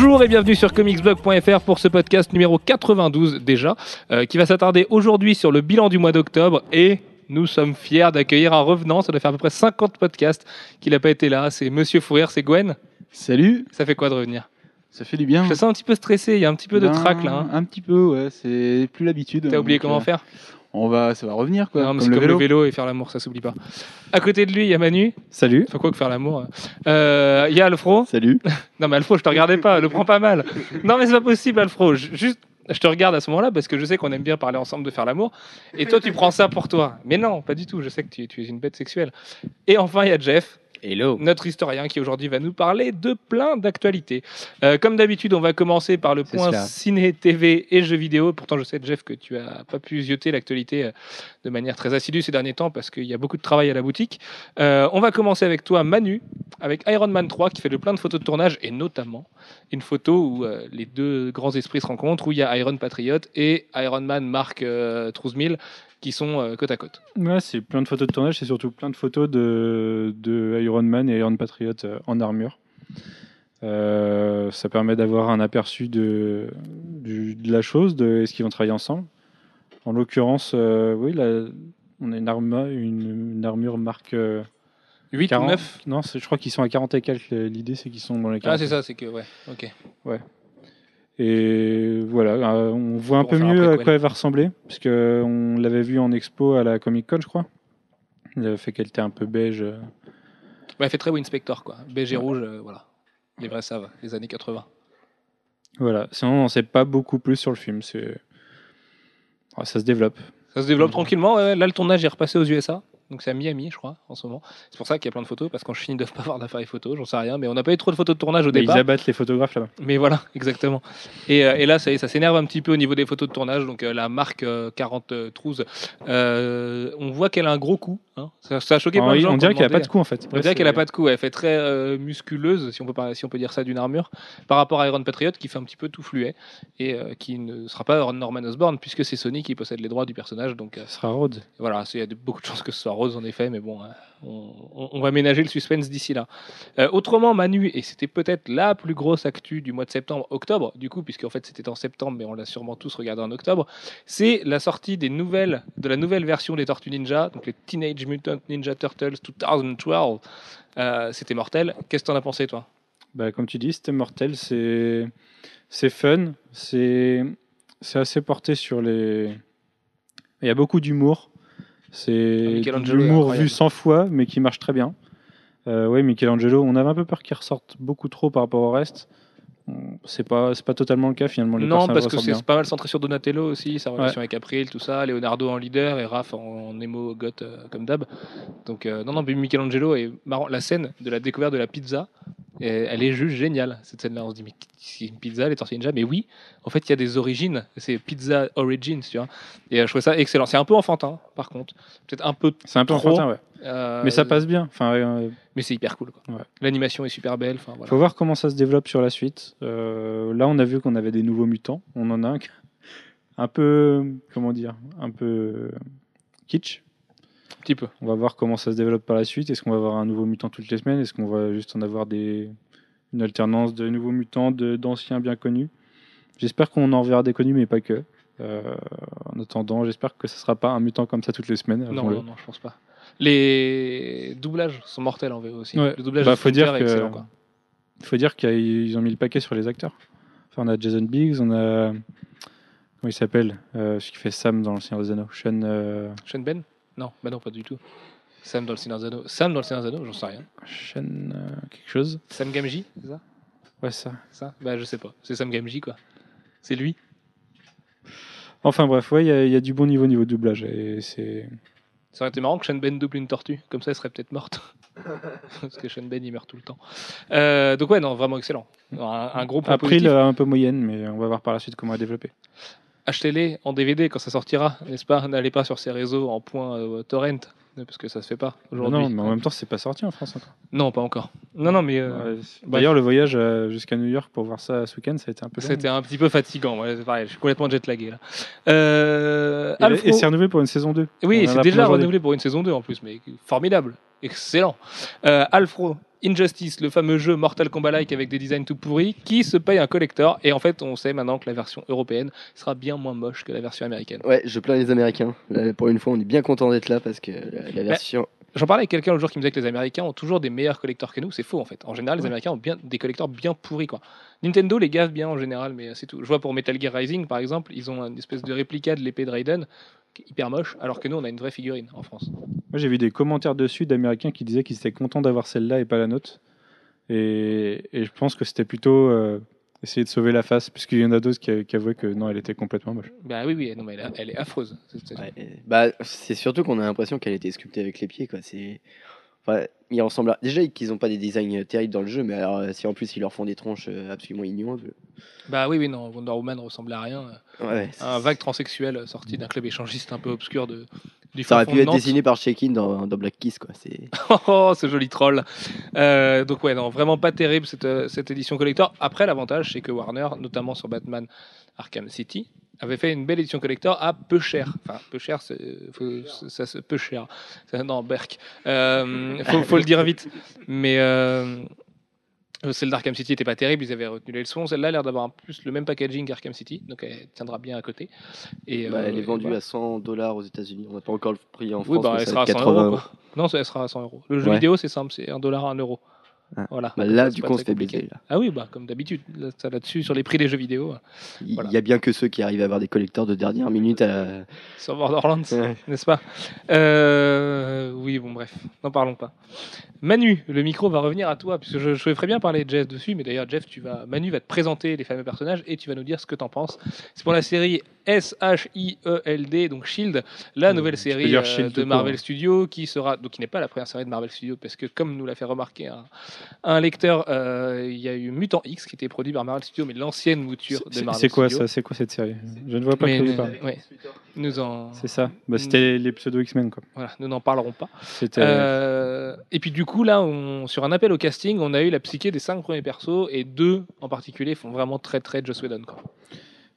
Bonjour et bienvenue sur comicsblog.fr pour ce podcast numéro 92 déjà, euh, qui va s'attarder aujourd'hui sur le bilan du mois d'octobre et nous sommes fiers d'accueillir un revenant, ça doit faire à peu près 50 podcasts qu'il n'a pas été là, c'est Monsieur Fourrière, c'est Gwen. Salut, Ça fait quoi de revenir? Ça fait du bien. Je te sens un petit peu stressé, il y a un petit peu de Ben, trac là. hein. Un petit peu, ouais, c'est plus l'habitude. T'as oublié Donc, comment euh, faire? On va, ça va revenir quoi. Non, mais comme c'est le comme vélo. le vélo et faire l'amour, ça s'oublie pas. À côté de lui, il y a Manu. Salut. Enfin quoi que faire l'amour. Euh, Il y a Alfro. Salut. Non mais Alfro, je te regardais pas, le prends pas mal. Non mais c'est pas possible Alfro, J- juste je te regarde à ce moment-là parce que je sais qu'on aime bien parler ensemble de faire l'amour et toi tu prends ça pour toi. Mais non, pas du tout, je sais que tu, tu es une bête sexuelle. Et enfin il y a Jeff, Hello. notre historien qui aujourd'hui va nous parler de plein d'actualités. Euh, comme d'habitude, on va commencer par le point cela. ciné, TV et jeux vidéo. Pourtant, je sais, Jeff, que tu as pas pu zioter l'actualité euh, de manière très assidue ces derniers temps parce qu'il y a beaucoup de travail à la boutique. Euh, on va commencer avec toi, Manu, avec Iron Man 3 qui fait de plein de photos de tournage et notamment une photo où euh, les deux grands esprits se rencontrent, où il y a Iron Patriot et Iron Man Mark euh, 13000 qui sont euh, côte à côte. Ouais, c'est plein de photos de tournage, c'est surtout plein de photos de, de Iron Man et Iron Patriot euh, en armure. Euh, ça permet d'avoir un aperçu de, la chose, de est-ce qu'ils vont travailler ensemble. En l'occurrence, euh, oui, là, on a une, arma- une, une armure marque euh, 8 ou 40. 9 Non, je crois qu'ils sont à 40 et quelques. L'idée, c'est qu'ils sont dans les 40. Ah, c'est ça, c'est que, ouais, ok. Et voilà, euh, on voit un peu mieux à quoi elle va ressembler, parce que on l'avait vu en expo à la Comic Con, je crois. Il avait fait qu'elle était un peu beige. euh. Ouais, elle fait très Winspector, quoi. Beige et rouge, euh, voilà. Les vrais savent, les années 80. Voilà. Sinon, on n'en sait pas beaucoup plus sur le film. C'est, Ah, ça se développe. Ça se développe tranquillement. Là, le tournage est repassé aux USA. Donc, c'est à Miami, je crois, en ce moment. C'est pour ça qu'il y a plein de photos, parce qu'en Chine, ils ne doivent pas avoir d'appareil photo, j'en sais rien. Mais on n'a pas eu trop de photos de tournage au Mais ils départ. abattent les photographes là-bas. Mais voilà, exactement. Et, euh, et là, ça, s'énerve un petit peu au niveau des photos de tournage. Donc, euh, la marque euh, 40 euh, Trouze, euh, on voit qu'elle a un gros coup. hein. Ça, ça a choqué plein Ah de oui, gens. on dirait qu'elle n'a pas de coup en fait. On dirait qu'elle a pas de coup. Elle fait très musculeuse, si on, peut pas, si on peut dire ça d'une armure, par rapport à Iron Patriot, qui fait un petit peu tout fluet et qui ne sera pas Norman Osborn, puisque c'est Sony qui possède les droits du personnage. Donc Ce sera Rhodes. voilà, il y a de- beaucoup de chances que ce soit En effet, mais bon, euh, on, va ménager le suspense d'ici là. Euh, autrement, Manu, et c'était peut-être la plus grosse actu du mois de septembre-octobre, du coup, puisqu'en fait c'était en septembre, mais on l'a sûrement tous regardé en octobre, c'est la sortie des nouvelles, de la nouvelle version des Tortues Ninja, donc les Teenage Mutant Ninja Turtles 2012. Euh, c'était mortel. Qu'est-ce que t'en as pensé, toi? Bah, comme tu dis, c'était mortel. C'est, fun. C'est assez porté sur les. Il y a beaucoup d'humour. Ah, C'est de est l'humour vu 100 fois, mais qui marche très bien. Euh, oui, Michelangelo, on avait un peu peur qu'il ressorte beaucoup trop par rapport au reste. C'est pas, c'est pas totalement le cas finalement. Les Non, parce que c'est pas mal centré sur Donatello aussi, sa relation avec April, tout ça, Leonardo en leader et Raph en, en émo goth euh, comme d'hab. Donc euh, non, non, mais Michelangelo est marrant. La scène de la découverte de la pizza, elle est juste géniale. Cette scène-là, on se dit mais c'est une pizza, les tortillas ninja, mais oui, en fait il y a des origines, c'est pizza origins, tu vois. Et euh, je trouve ça excellent. C'est un peu enfantin, par contre, peut-être un peu. C'est un peu trop, enfantin, ouais. Euh, Mais ça passe bien. Enfin, euh, Mais c'est hyper cool. Ouais. L'animation est super belle. Enfin voilà. faut voir comment ça se développe sur la suite. Euh, là, on a vu qu'on avait des nouveaux mutants. On en a un un peu, comment dire, un peu kitsch. Un petit peu. On va voir comment ça se développe par la suite. Est-ce qu'on va avoir un nouveau mutant toutes les semaines? Est-ce qu'on va juste en avoir des... une alternance de nouveaux mutants, d'anciens bien connus? J'espère qu'on en verra des connus, mais pas que. Euh, en attendant, j'espère que ce sera pas un mutant comme ça toutes les semaines. Non, non, non, je pense pas. Les doublages sont mortels en VO aussi. Ouais. Le doublage Bah, faut dire est que- excellent. Quoi. Il faut dire qu'ils ont mis le paquet sur les acteurs. Enfin, on a Jason Biggs, on a. Comment il s'appelle euh, Celui qui fait Sam dans Le Seigneur des Anneaux. Sean. euh, Sean Ben Non, bah non, pas du tout. Sam dans le Seigneur des Anneaux. Sam dans le Seigneur des Anneaux, j'en sais rien. Sean, euh, quelque chose. Sam Gamgee, c'est ça? Ouais, ça. Ça? Bah je sais pas. C'est Sam Gamgee quoi. C'est lui. Enfin bref, ouais, il y, y a du bon niveau niveau doublage. Et c'est. Ça aurait été marrant que Sean Ben double une tortue. Comme ça, elle serait peut-être morte. Parce que Sean Ben, il meurt tout le temps. Euh, donc ouais, non, vraiment excellent. Un, un gros point Après, positif. il a un peu moyenne, mais on va voir par la suite comment elle développer. Achetez-les en DVD quand ça sortira, n'est-ce pas? N'allez pas sur ces réseaux en point euh, torrent. parce que ça se fait pas aujourd'hui. Non, mais en même temps, c'est pas sorti en France encore. Non, pas encore. Non, non, mais euh, Ouais, D'ailleurs, le voyage euh, jusqu'à New York pour voir ça ce week-end, ça a été un peu c'était un petit peu fatigant. ouais, pareil, je suis complètement jet-lagué là. Euh, Et, Alfro- et c'est renouvelé pour une saison 2. Oui, c'est déjà renouvelé pour une saison 2 en plus, mais formidable. Excellent. Alfro, Injustice, le fameux jeu Mortal Kombat-like avec des designs tout pourris, qui se paye un collector. Et en fait, on sait maintenant que la version européenne sera bien moins moche que la version américaine. Ouais, je plains les Américains. Là, pour une fois, on est bien content d'être là parce que la, la version. J'en parlais avec quelqu'un l'autre jour qui me disait que les Américains ont toujours des meilleurs collecteurs que nous. C'est faux en fait. En général, les Américains ont bien des collecteurs bien pourris quoi. Nintendo les gave bien en général, mais c'est tout. Je vois pour Metal Gear Rising par exemple, ils ont une espèce de réplica de l'épée de Raiden hyper moche, alors que nous on a une vraie figurine en France. Moi, j'ai vu des commentaires dessus d'Américains qui disaient qu'ils étaient contents d'avoir celle-là et pas la nôtre. Et, et je pense que c'était plutôt euh, essayer de sauver la face, puisqu'il y en a d'autres qui, qui avouaient que non, elle était complètement moche. Bah oui, oui, non, mais elle, est- elle est affreuse. C'est- c'est- Ouais, et- bah, c'est surtout qu'on a l'impression qu'elle a été sculptée avec les pieds. Quoi. C'est... Enfin, il ressemble à... Déjà qu'ils n'ont pas des designs terribles dans le jeu, mais alors euh, si en plus ils leur font des tronches euh, absolument ignobles. Bah oui, oui, non, Wonder Woman ressemble à rien. Ouais, Un vague transsexuel sorti d'un club échangiste un peu obscur de, ça aurait pu être dessiné par Shekin dans, dans Black Kiss. Quoi. C'est... Oh, ce joli troll. Euh, donc ouais, non, vraiment pas terrible cette, euh, cette édition collector. Après, l'avantage, c'est que Warner, notamment sur Batman Arkham City, avait fait une belle édition collector à peu cher. Enfin, peu cher, c'est, faut- ça, c'est peu cher. Non, Berk. Euh, faut, faut le dire vite. Mais euh, celle d'Arkham City était pas terrible, ils avaient retenu les leçons. Celle-là a l'air d'avoir plus le même packaging qu'Arkham City, donc elle tiendra bien à côté. Et, Bah, euh, elle est vendue voilà. à 100 dollars aux États-Unis. On n'a pas encore le prix en France. Oui, bah, mais elle sera à être 100 80 euros. Non, elle sera à 100 euros. Le jeu Ouais. vidéo, c'est simple, c'est 1 dollar, 1 euro. Ah. Voilà. Bah, là, du coup, on se fait baiser. Ah oui, bah, comme d'habitude, là, ça, là-dessus, sur les prix des jeux vidéo, Il Voilà. il y a bien que ceux qui arrivent à avoir des collecteurs de dernière minute. À la... sur Borderlands, Ouais. n'est-ce pas? Euh, Oui, bon, bref, n'en parlons pas. Manu, le micro va revenir à toi, puisque je, je ferais bien parler de Jeff dessus, mais d'ailleurs, Jeff, tu vas, Manu va te présenter les fameux personnages et tu vas nous dire ce que t'en penses. C'est pour la série S-H-I-E-L-D, donc Shield, la nouvelle série euh, Shield de Marvel hein. Studios, qui sera, donc qui n'est pas la première série de Marvel Studios, parce que comme nous l'a fait remarquer un, un lecteur, euh, il y a eu Mutant X qui était produit par Marvel Studios, mais l'ancienne mouture de Marvel c'est quoi Studios. ça? C'est quoi cette série? Je ne vois pas Mais, que vous parlez. ouais, nous en, C'est ça. Bah, C'était les pseudo X-Men quoi. voilà, nous n'en parlerons pas. Euh, et puis du coup là, on, sur un appel au casting, on a eu la psyché des cinq premiers persos et deux en particulier font vraiment très très Joss Whedon. Quoi.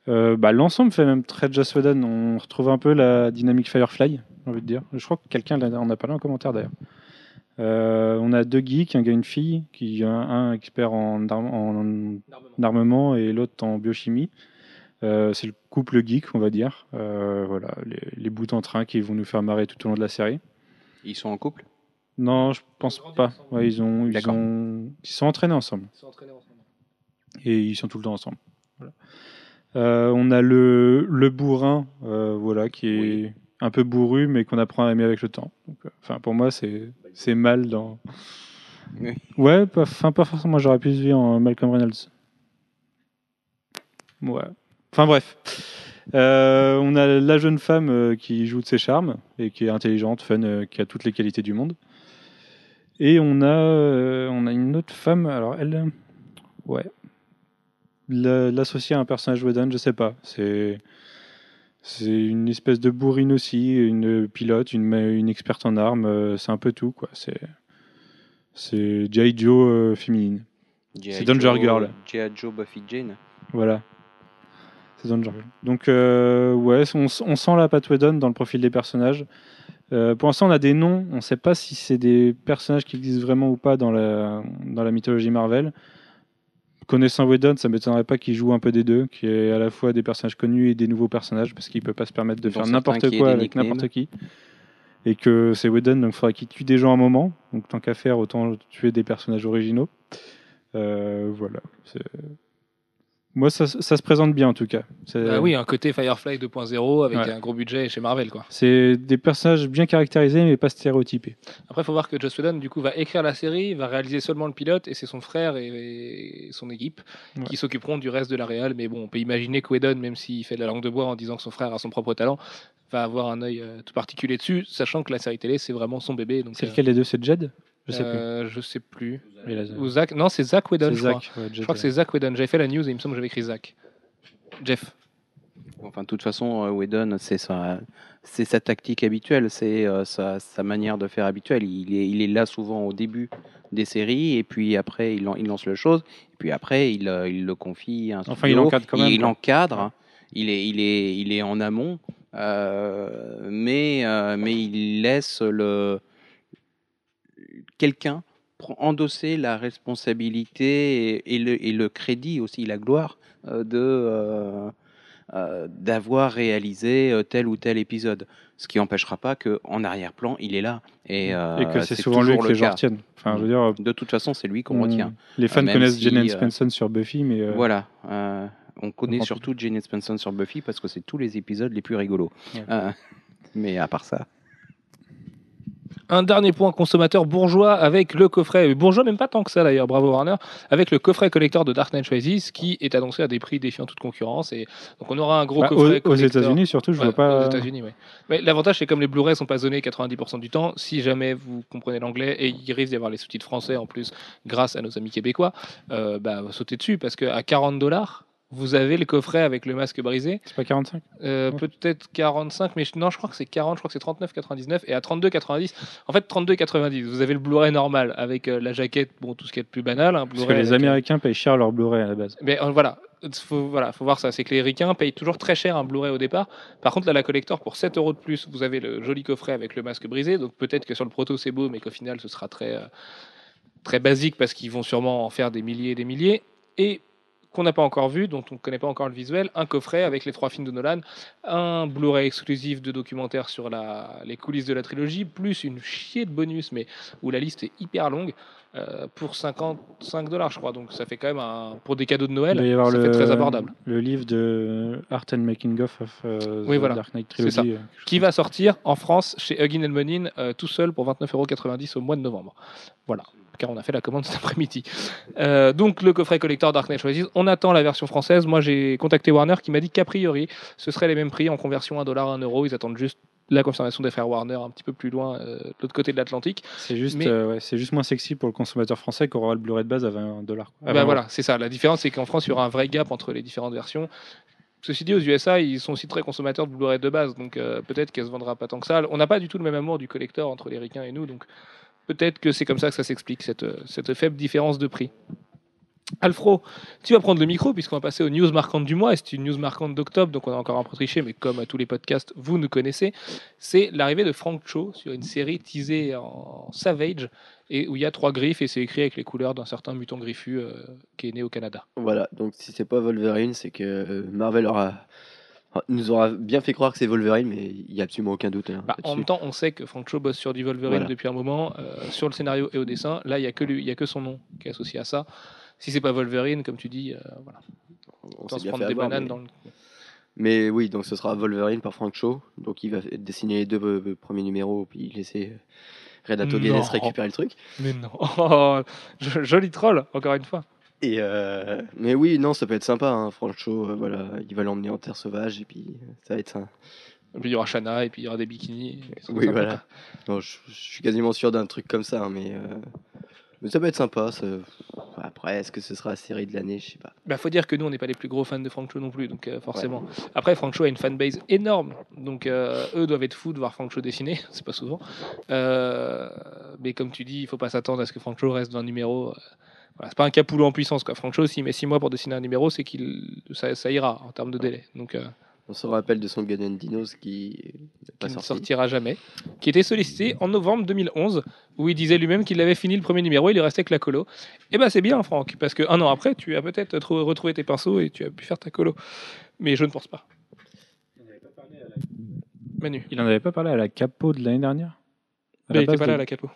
Euh, bah, L'ensemble fait même très Joss Whedon. On retrouve un peu la dynamique Firefly, j'ai envie de dire. Je crois que quelqu'un en a parlé en commentaire d'ailleurs. Euh, on a deux geeks, un gars et une fille, qui un, un expert en, arme- en armement et l'autre en biochimie. Euh, c'est le couple geek, on va dire. Euh, voilà, les, les bouts en train qui vont nous faire marrer tout au long de la série. Ils sont en couple? Non, je pense pas. Ouais, ils, ont, ils, D'accord. ont, ils sont entraînés ensemble. et ils sont tout le temps ensemble. Voilà. Euh, on a le, le bourrin, euh, voilà, qui est Oui. un peu bourru, mais qu'on apprend à aimer avec le temps. Euh, Enfin, pour moi, c'est mal dans. Oui. Ouais, pas, pas forcément. J'aurais pu se en Malcolm Reynolds. Ouais. Enfin bref. Euh, on a la jeune femme euh, qui joue de ses charmes et qui est intelligente, fun, euh, qui a toutes les qualités du monde. Et on a, on a une autre femme. Alors elle, ouais, l'associer à un personnage Whedon, je sais pas. C'est c'est une espèce de bourrine aussi, une pilote, une, une experte en armes. euh, c'est un peu tout quoi. C'est c'est G.I. Joe euh, féminine. C'est Danger Girl. G.I. Joe Buffy Jane. Voilà. C'est Danger Girl. Donc, euh, ouais, on, sent la patte Whedon dans le profil des personnages. Euh, pour l'instant, on a des noms. On ne sait pas si c'est des personnages qui existent vraiment ou pas dans la, dans la mythologie Marvel. Connaissant Whedon, ça m'étonnerait pas qu'il joue un peu des deux, qu'il y ait à la fois des personnages connus et des nouveaux personnages, parce qu'il peut pas se permettre de faire n'importe qui quoi avec n'importe qui. Et que c'est Whedon, donc il faudra qu'il tue des gens à un moment. Donc tant qu'à faire, autant tuer des personnages originaux. Euh, voilà. C'est- Moi, ça, ça se présente bien en tout cas. Bah oui, un côté Firefly 2.0 avec Ouais. un gros budget chez Marvel. quoi. c'est des personnages bien caractérisés, mais pas stéréotypés. Après, il faut voir que Joss Whedon, du coup, va écrire la série, va réaliser seulement le pilote, et c'est son frère et, son équipe Ouais. qui s'occuperont du reste de la réal. Mais bon, on peut imaginer que Whedon, même s'il fait de la langue de bois en disant que son frère a son propre talent, va avoir un œil euh, tout particulier dessus, sachant que la série télé, c'est vraiment son bébé. C'est euh, lequel des deux? C'est Jed? Je sais euh, Je sais plus. plus. Ou Zach Non, c'est Zach Whedon, je crois. Zach. ouais, Jed, Je crois que c'est Zach Whedon. J'avais fait la news et il me semble que j'avais écrit Zach. Jeff. Enfin, de toute façon, euh, Whedon, c'est sa, c'est sa tactique habituelle, c'est euh, sa, sa manière de faire habituelle. Il est, il est là souvent au début des séries, et puis après, il, lan- il lance le chose, et puis après, il, euh, il le confie à un Enfin, il studio, encadre quand même, Il quoi. encadre, il est, il est, il est en amont, euh, mais, euh, mais il laisse le quelqu'un endosser la responsabilité et, et le, et le crédit aussi, la gloire euh, de euh, euh, d'avoir réalisé tel ou tel épisode. Ce qui n'empêchera pas qu'en arrière-plan, il est là. Et, et que c'est souvent lui que le les gens retiennent. Enfin, je veux dire, De toute façon, c'est lui qu'on on- retient. les fans connaissent si, Jane Spencer sur Buffy, mais Voilà. on connaît surtout Jane Spencer sur Buffy parce que c'est tous les épisodes les plus rigolos. Ouais. Mais à part ça. Un dernier point consommateur bourgeois avec le coffret, bourgeois même pas tant que ça d'ailleurs, bravo Warner, avec le coffret collector de Dark Knight Rises qui est annoncé à des prix défiant toute concurrence. Et donc on aura un gros bah, coffret aux, aux. États-Unis surtout, je Ouais, vois pas. Aux États-Unis, oui. Mais l'avantage, c'est comme les Blu-ray sont pas zonés 90% du temps, si jamais vous comprenez l'anglais et il risque d'y avoir les sous-titres français en plus, grâce à nos amis québécois, euh, bah, sautez dessus parce qu'à 40 dollars, vous avez le coffret avec le masque brisé. C'est pas 45 Euh, Ouais. Peut-être 45, mais je- non, je crois que c'est 40, je crois que c'est 39,99 et à 32,90. En fait, 32,90. Vous avez le Blu-ray normal avec euh, la jaquette, bon, tout ce qui est de plus banal. Un Parce que les euh, Américains payent cher leur Blu-ray à la base. mais euh, voilà, faut, voilà, faut voir ça. C'est que les ricains payent toujours très cher un Blu-ray au départ. Par contre, là, la collector, pour 7 euros de plus, vous avez le joli coffret avec le masque brisé. Donc peut-être que sur le proto, c'est beau, mais qu'au final, ce sera très, euh, très basique parce qu'ils vont sûrement en faire des milliers et des milliers. Et qu'on n'a pas encore vu, dont on ne connaît pas encore le visuel, un coffret avec les trois films de Nolan, un Blu-ray exclusif de documentaires sur la, les coulisses de la trilogie, plus une chier de bonus, mais où la liste est hyper longue, euh, pour 55 dollars, je crois. Donc ça fait quand même un, pour des cadeaux de Noël, Il va y avoir ça le, fait très abordable. le livre de Art and Making of, of euh, Oui, The voilà. Dark Knight ça. Trilogy. euh, qui va sortir en France chez Huggin Monin euh, tout seul pour 29,90€ au mois de novembre. Voilà, car on a fait la commande cet après-midi. Euh, donc le coffret collector Dark Knight Rises, on attend la version française. Moi j'ai contacté Warner qui m'a dit qu'a priori ce serait les mêmes prix en conversion 1 dollar 1 euro. Ils attendent juste la confirmation des frères Warner un petit peu plus loin euh, de l'autre côté de l'Atlantique. C'est juste, Mais- euh, ouais, c'est juste moins sexy pour le consommateur français qui aura le Blu-ray de base à 20 dollars. Bah voilà, c'est ça. La différence, c'est qu'en France, il y aura un vrai gap entre les différentes versions. Ceci dit, aux USA, ils sont aussi très consommateurs de Blu-ray de base, donc euh, peut-être qu'elle se vendra pas tant que ça. On n'a pas du tout le même amour du collector entre les ricains et nous, donc peut-être que c'est comme ça que ça s'explique, cette, cette faible différence de prix. Alfro, tu vas prendre le micro puisqu'on va passer aux news marquantes du mois. Et C'est une news marquante d'octobre, donc on a encore un peu triché, mais comme à tous les podcasts, vous nous connaissez. C'est l'arrivée de Frank Cho sur une série teasée en Savage et où il y a trois griffes et c'est écrit avec les couleurs d'un certain mutant griffu euh, qui est né au Canada. Voilà, donc si c'est pas Wolverine, c'est que euh, Marvel aura, nous aura bien fait croire que c'est Wolverine, mais il n'y a absolument aucun doute. hein, Bah, en même temps, on sait que Frank Cho bosse sur du Wolverine Voilà. depuis un moment, euh, sur le scénario et au dessin. Là, il n'y a, que lui- il y a que son nom qui est associé à ça. Si c'est pas Wolverine, comme tu dis, euh, voilà, on autant s'est se prendre des avoir, bananes mais... dans le. mais oui, donc ce sera Wolverine par Frank Cho, donc il va dessiner les deux euh, premiers numéros, puis laisser Renato. Guedes récupérer le truc. Mais non, Oh, jo- joli troll, encore une fois. Et euh, mais oui, non, ça peut être sympa, hein, Frank Cho, euh, voilà, il va l'emmener en terre sauvage, et puis euh, ça va être ça. Et puis il y aura Shana et puis il y aura des bikinis. Oui, voilà. Non, je, je suis quasiment sûr d'un truc comme ça, hein, mais, euh, mais ça peut être sympa. ça- Après, est-ce que ce sera la série de l'année Je sais pas. Bah, faut dire que nous, on n'est pas les plus gros fans de Frank Cho non plus, donc euh, forcément. Après, Frank Cho a une fanbase énorme, donc euh, eux doivent être fous de voir Frank Cho dessiner, c'est pas souvent. Euh, mais comme tu dis, il faut pas s'attendre à ce que Frank Cho reste dans un numéro. Voilà, c'est pas un Capullo en puissance, quoi. Frank Cho, s'il met 6 mois pour dessiner un numéro, c'est qu'il ça, ça ira en termes de délai. Donc, euh, On se rappelle de son Gun and Dinos qui n'est pas qui ne sorti. sortira jamais, qui était sollicité en novembre 2011, où il disait lui-même qu'il avait fini le premier numéro, il lui restait que la colo. Et ben c'est bien, Franck, parce qu'un an après, tu as peut-être trou- retrouvé tes pinceaux et tu as pu faire ta colo. Mais je ne pense pas. Manu, Il en avait pas parlé à la capo de l'année dernière? À il n'était base pas de- là à la capo.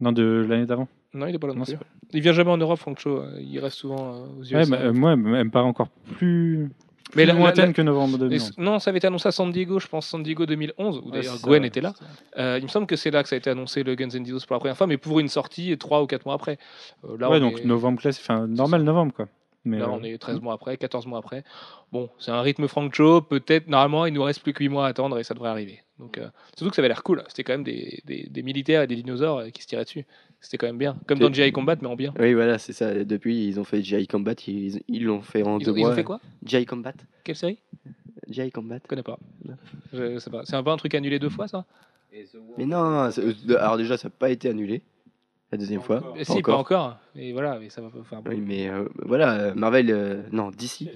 Non, de l'année d'avant. Non, il n'est pas là non Non, plus. c'est Il vient jamais en Europe, Franck Cho. Il reste souvent euh, aux USA. Ouais, bah, euh, moi, elle me paraît encore plus, Mais plus la- lointaine la- que novembre Et 2011. c- non, ça avait été annoncé à San Diego, je pense, San Diego 2011, où d'ailleurs Gwen était là. Euh, il me semble que c'est là que ça a été annoncé le Guns N' Roses pour la première fois, mais pour une sortie 3 ou 4 mois après. Euh, là, ouais, on donc est- novembre classique, enfin normal novembre quoi. Mais Là, on est 13 mois après, 14 mois après. Bon, c'est un rythme Frank Cho. Peut-être, normalement, il nous reste plus que 8 mois à attendre et ça devrait arriver. Donc, euh, surtout que ça avait l'air cool. C'était quand même des, des- des militaires et des dinosaures qui se tiraient dessus. C'était quand même bien. Comme dans G.I. Combat, mais en bien. Oui, voilà, c'est ça. Depuis, ils ont fait G.I. Combat, ils l'ont fait en Ils deux ont, ils ont mois. fait quoi? G.I. Combat Quelle série? G.I. Combat Je connais pas. Je sais pas. C'est un peu un truc annulé deux fois, ça? Mais non, euh, alors déjà, ça n'a pas été annulé la deuxième fois. Eh, Si, pas encore. Et voilà, mais ça va faire. Oui, mais euh, voilà, euh, Marvel, euh, non, d'ici.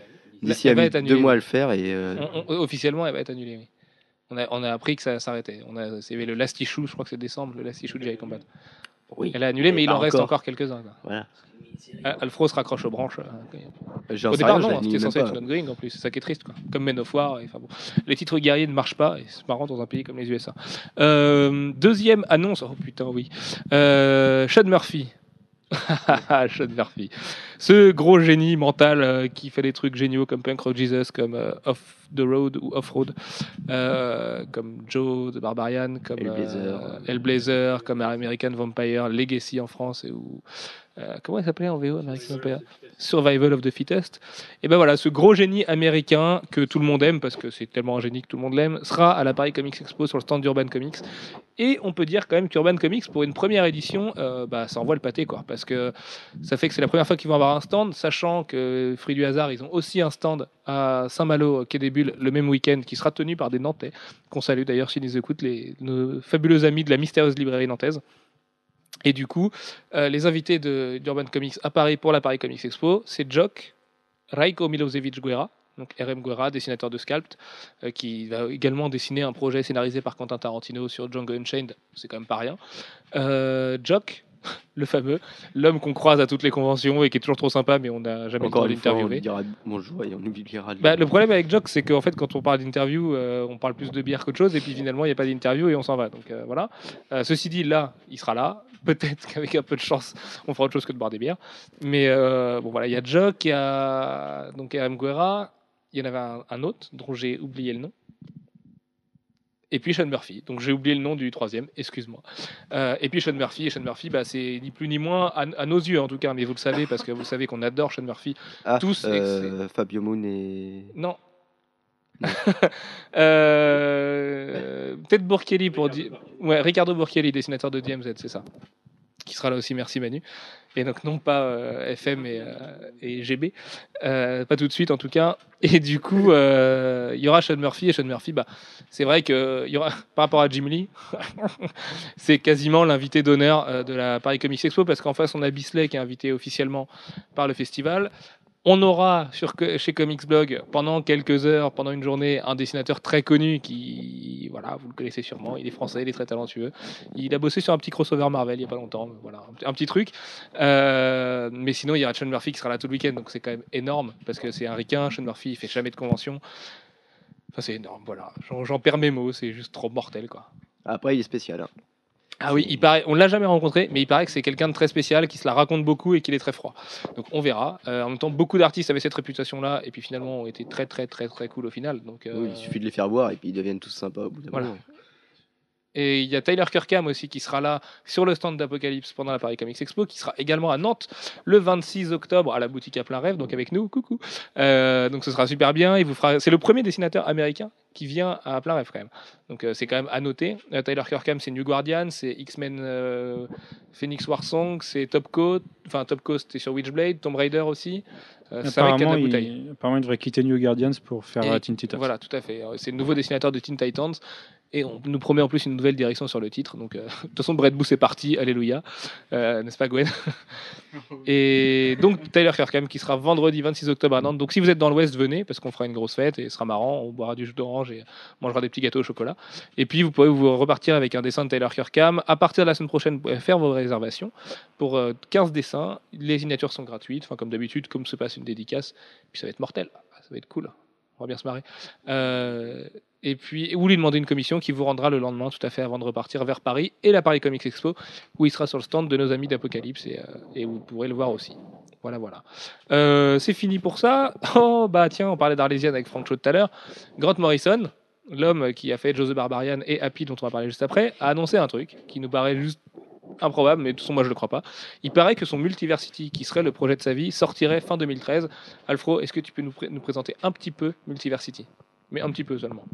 D'ici a va mis être deux mois à le faire et euh, On- on- officiellement, elle va être annulée. Oui. On a, on a appris que ça s'arrêtait. On a, c'est le last issue, je crois que c'est décembre, le last issue de G.I. Combat. Oui. Elle a annulé, mais, il en pas reste encore. quelques-uns. Voilà. Al- Alfro se raccroche aux branches. euh, J'en Au départ, non, l'anime c'était censé être une ongoing en plus. C'est ça qui est triste, quoi. Comme Men of War. et Enfin, bon. Les titres guerriers ne marchent pas, et c'est marrant dans un pays comme les USA. Euh, deuxième annonce, oh putain, oui. Euh, Sean Murphy. Sean Murphy. Ce gros génie mental euh, qui fait des trucs géniaux comme Punk Rock Jesus, comme euh, Off the Road ou Off Road, euh, comme Joe de Barbarian, comme Hellblazer. Hellblazer, comme American Vampire, Legacy en France, et ou euh, comment il s'appelait en VO Survival of the Fittest. Et ben voilà, ce gros génie américain que tout le monde aime parce que c'est tellement un génie que tout le monde l'aime, sera à la Paris Comics Expo sur le stand d'Urban Comics. Et on peut dire quand même qu'Urban Comics pour une première édition, euh, bah, ça envoie le pâté quoi, parce que ça fait que c'est la première fois qu'ils vont avoir un stand, sachant que Fruit du hasard, ils ont aussi un stand à Saint-Malo, quai des Bulles, le même week-end, qui sera tenu par des Nantais, qu'on salue d'ailleurs s'ils nous écoutent, les, nos fabuleux amis de la mystérieuse librairie nantaise. Et du coup, euh, les invités d'Urban Comics à Paris pour la Paris Comics Expo, c'est Jock, Raiko Milosevic Guerra, donc RM Guerra, dessinateur de Sculpt, euh, qui va également dessiner un projet scénarisé par Quentin Tarantino sur Django Unchained, c'est quand même pas rien. Euh, Jock, le fameux, l'homme qu'on croise à toutes les conventions et qui est toujours trop sympa, mais on n'a jamais Encore dira bonjour et on oubliera Bah, le problème avec Jock, c'est qu'en fait, quand on parle d'interview, euh, on parle plus de bière qu'autre chose, et puis finalement, il n'y a pas d'interview et on s'en va. Donc euh, voilà. Euh, ceci dit, là, il sera là. Peut-être qu'avec un peu de chance, on fera autre chose que de boire des bières. Mais bon, voilà, il y a Jock, il y a donc RM Guerra, il y en avait un, un autre dont j'ai oublié le nom. Et puis Sean Murphy. Donc j'ai oublié le nom du troisième, excuse-moi. Euh, et puis Sean Murphy. Et Sean Murphy, bah, c'est ni plus ni moins, à, à nos yeux en tout cas, mais vous le savez, parce que vous savez qu'on adore Sean Murphy. Ah, tous euh, Fabio Moon et. Non. Euh, Peut-être Burkelli pour dire. Ouais, Ricardo Burkelli, dessinateur de DMZ, c'est ça. Qui sera là aussi, merci Manu. Et donc, non pas euh, FM et, euh, GB. Euh, pas tout de suite en tout cas. Et du coup, il y aura Sean Murphy. Et Sean Murphy, bah, c'est vrai que y aura, par rapport à Jim Lee, c'est quasiment l'invité d'honneur de la Paris Comics Expo parce qu'en face, on a Bisley qui est invité officiellement par le festival. On aura sur, chez Comics Blog pendant quelques heures, pendant une journée, un dessinateur très connu qui, voilà, vous le connaissez sûrement, il est français, il est très talentueux. Il a bossé sur un petit crossover Marvel il n'y a pas longtemps, voilà, un, petit- truc. Euh, mais sinon, il y aura Sean Murphy qui sera là tout le week-end, donc c'est quand même énorme parce que c'est un ricain. Sean Murphy, il fait jamais de convention. Enfin, c'est énorme, voilà. J'en perds mes mots, c'est juste trop mortel, quoi. Après, il est spécial. hein. Ah oui, il paraît, on l'a jamais rencontré, mais il paraît que c'est quelqu'un de très spécial, qui se la raconte beaucoup et qu'il est très froid. Donc on verra. Euh, en même temps, beaucoup d'artistes avaient cette réputation-là, et puis finalement ont été très très très très cool au final. Donc, euh, Oui, il suffit de les faire voir et puis ils deviennent tous sympas au bout d'un Voilà. moment. Et il y a Tyler Kirkham aussi qui sera là sur le stand d'Apocalypse pendant la Paris Comics Expo, qui sera également à Nantes le 26 octobre à la boutique à plein rêve, donc avec nous, coucou. Euh, donc ce sera super bien. Il vous fera. C'est le premier dessinateur américain qui vient à plein rêve quand même. Donc euh, c'est quand même à noter. Euh, Tyler Kirkham, c'est New Guardian, c'est X-Men Phoenix War Song, c'est Top Coat, enfin Top Coat, c'est sur Witchblade, Tomb Raider aussi. C'est un mec qui a de Apparemment, il, apparemment, il devrait quitter New Guardians pour faire Et Teen Titans. Voilà, tout à fait. C'est le nouveau dessinateur de Teen Titans. Et on nous promet en plus une nouvelle direction sur le titre. Donc, euh, de toute façon, Brett Booth est parti. Alléluia. Euh, N'est-ce pas, Gwen? Et donc, Tyler Kirkham qui sera vendredi 26 octobre à Nantes. Donc, si vous êtes dans l'Ouest, venez parce qu'on fera une grosse fête et ce sera marrant. On boira du jus d'orange et mangera des petits gâteaux au chocolat. Et puis, vous pourrez vous repartir avec un dessin de Tyler Kirkham. À partir de la semaine prochaine, vous pouvez faire vos réservations pour euh, 15 dessins. Les signatures sont gratuites. Enfin, comme d'habitude, comme se passe une dédicace. Puis, ça va être mortel. Ça va être cool. On va bien se marrer. Euh, et puis, ou lui demander une commission qui vous rendra le lendemain, tout à fait, avant de repartir vers Paris et la Paris Comics Expo, où il sera sur le stand de nos amis d'Apocalypse et, euh, vous pourrez le voir aussi. Voilà, voilà. Euh, c'est fini pour ça. Oh, bah tiens, on parlait d'Arlésienne avec Frank Cho tout à l'heure. Grant Morrison, l'homme qui a fait Joe the Barbarian et Happy, dont on va parler juste après, a annoncé un truc qui nous paraît juste improbable, mais de toute façon, moi je le crois pas. Il paraît que son Multiversity, qui serait le projet de sa vie, sortirait fin 2013. Alfro, est-ce que tu peux nous présenter un petit peu Multiversity? Mais un petit peu seulement.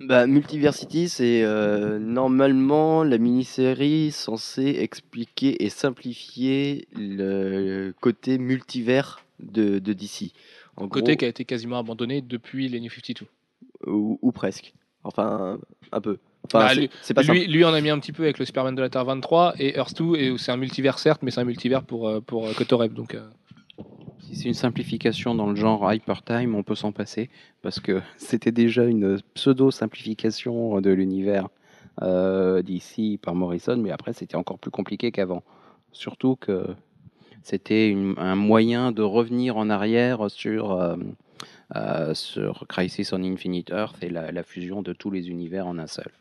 Bah, Multiversity, c'est euh, normalement la mini-série censée expliquer et simplifier le côté multivers de, de DC. En Côté gros, qui a été quasiment abandonné depuis les New 52. ou, ou presque. Enfin, un peu. Enfin, Bah, lui- c'est pas simple. Lui, lui en a mis un petit peu avec le Superman de la Terre 23 et Earth 2, et c'est un multivers certes, mais c'est un multivers pour, euh, pour euh. Donc, euh, Si c'est une simplification dans le genre Hypertime, on peut s'en passer, parce que c'était déjà une pseudo-simplification de l'univers euh, d'ici par Morrison, mais après c'était encore plus compliqué qu'avant. Surtout que c'était un moyen de revenir en arrière sur, euh, euh, Crisis on Infinite Earth et la fusion de tous les univers en un seul.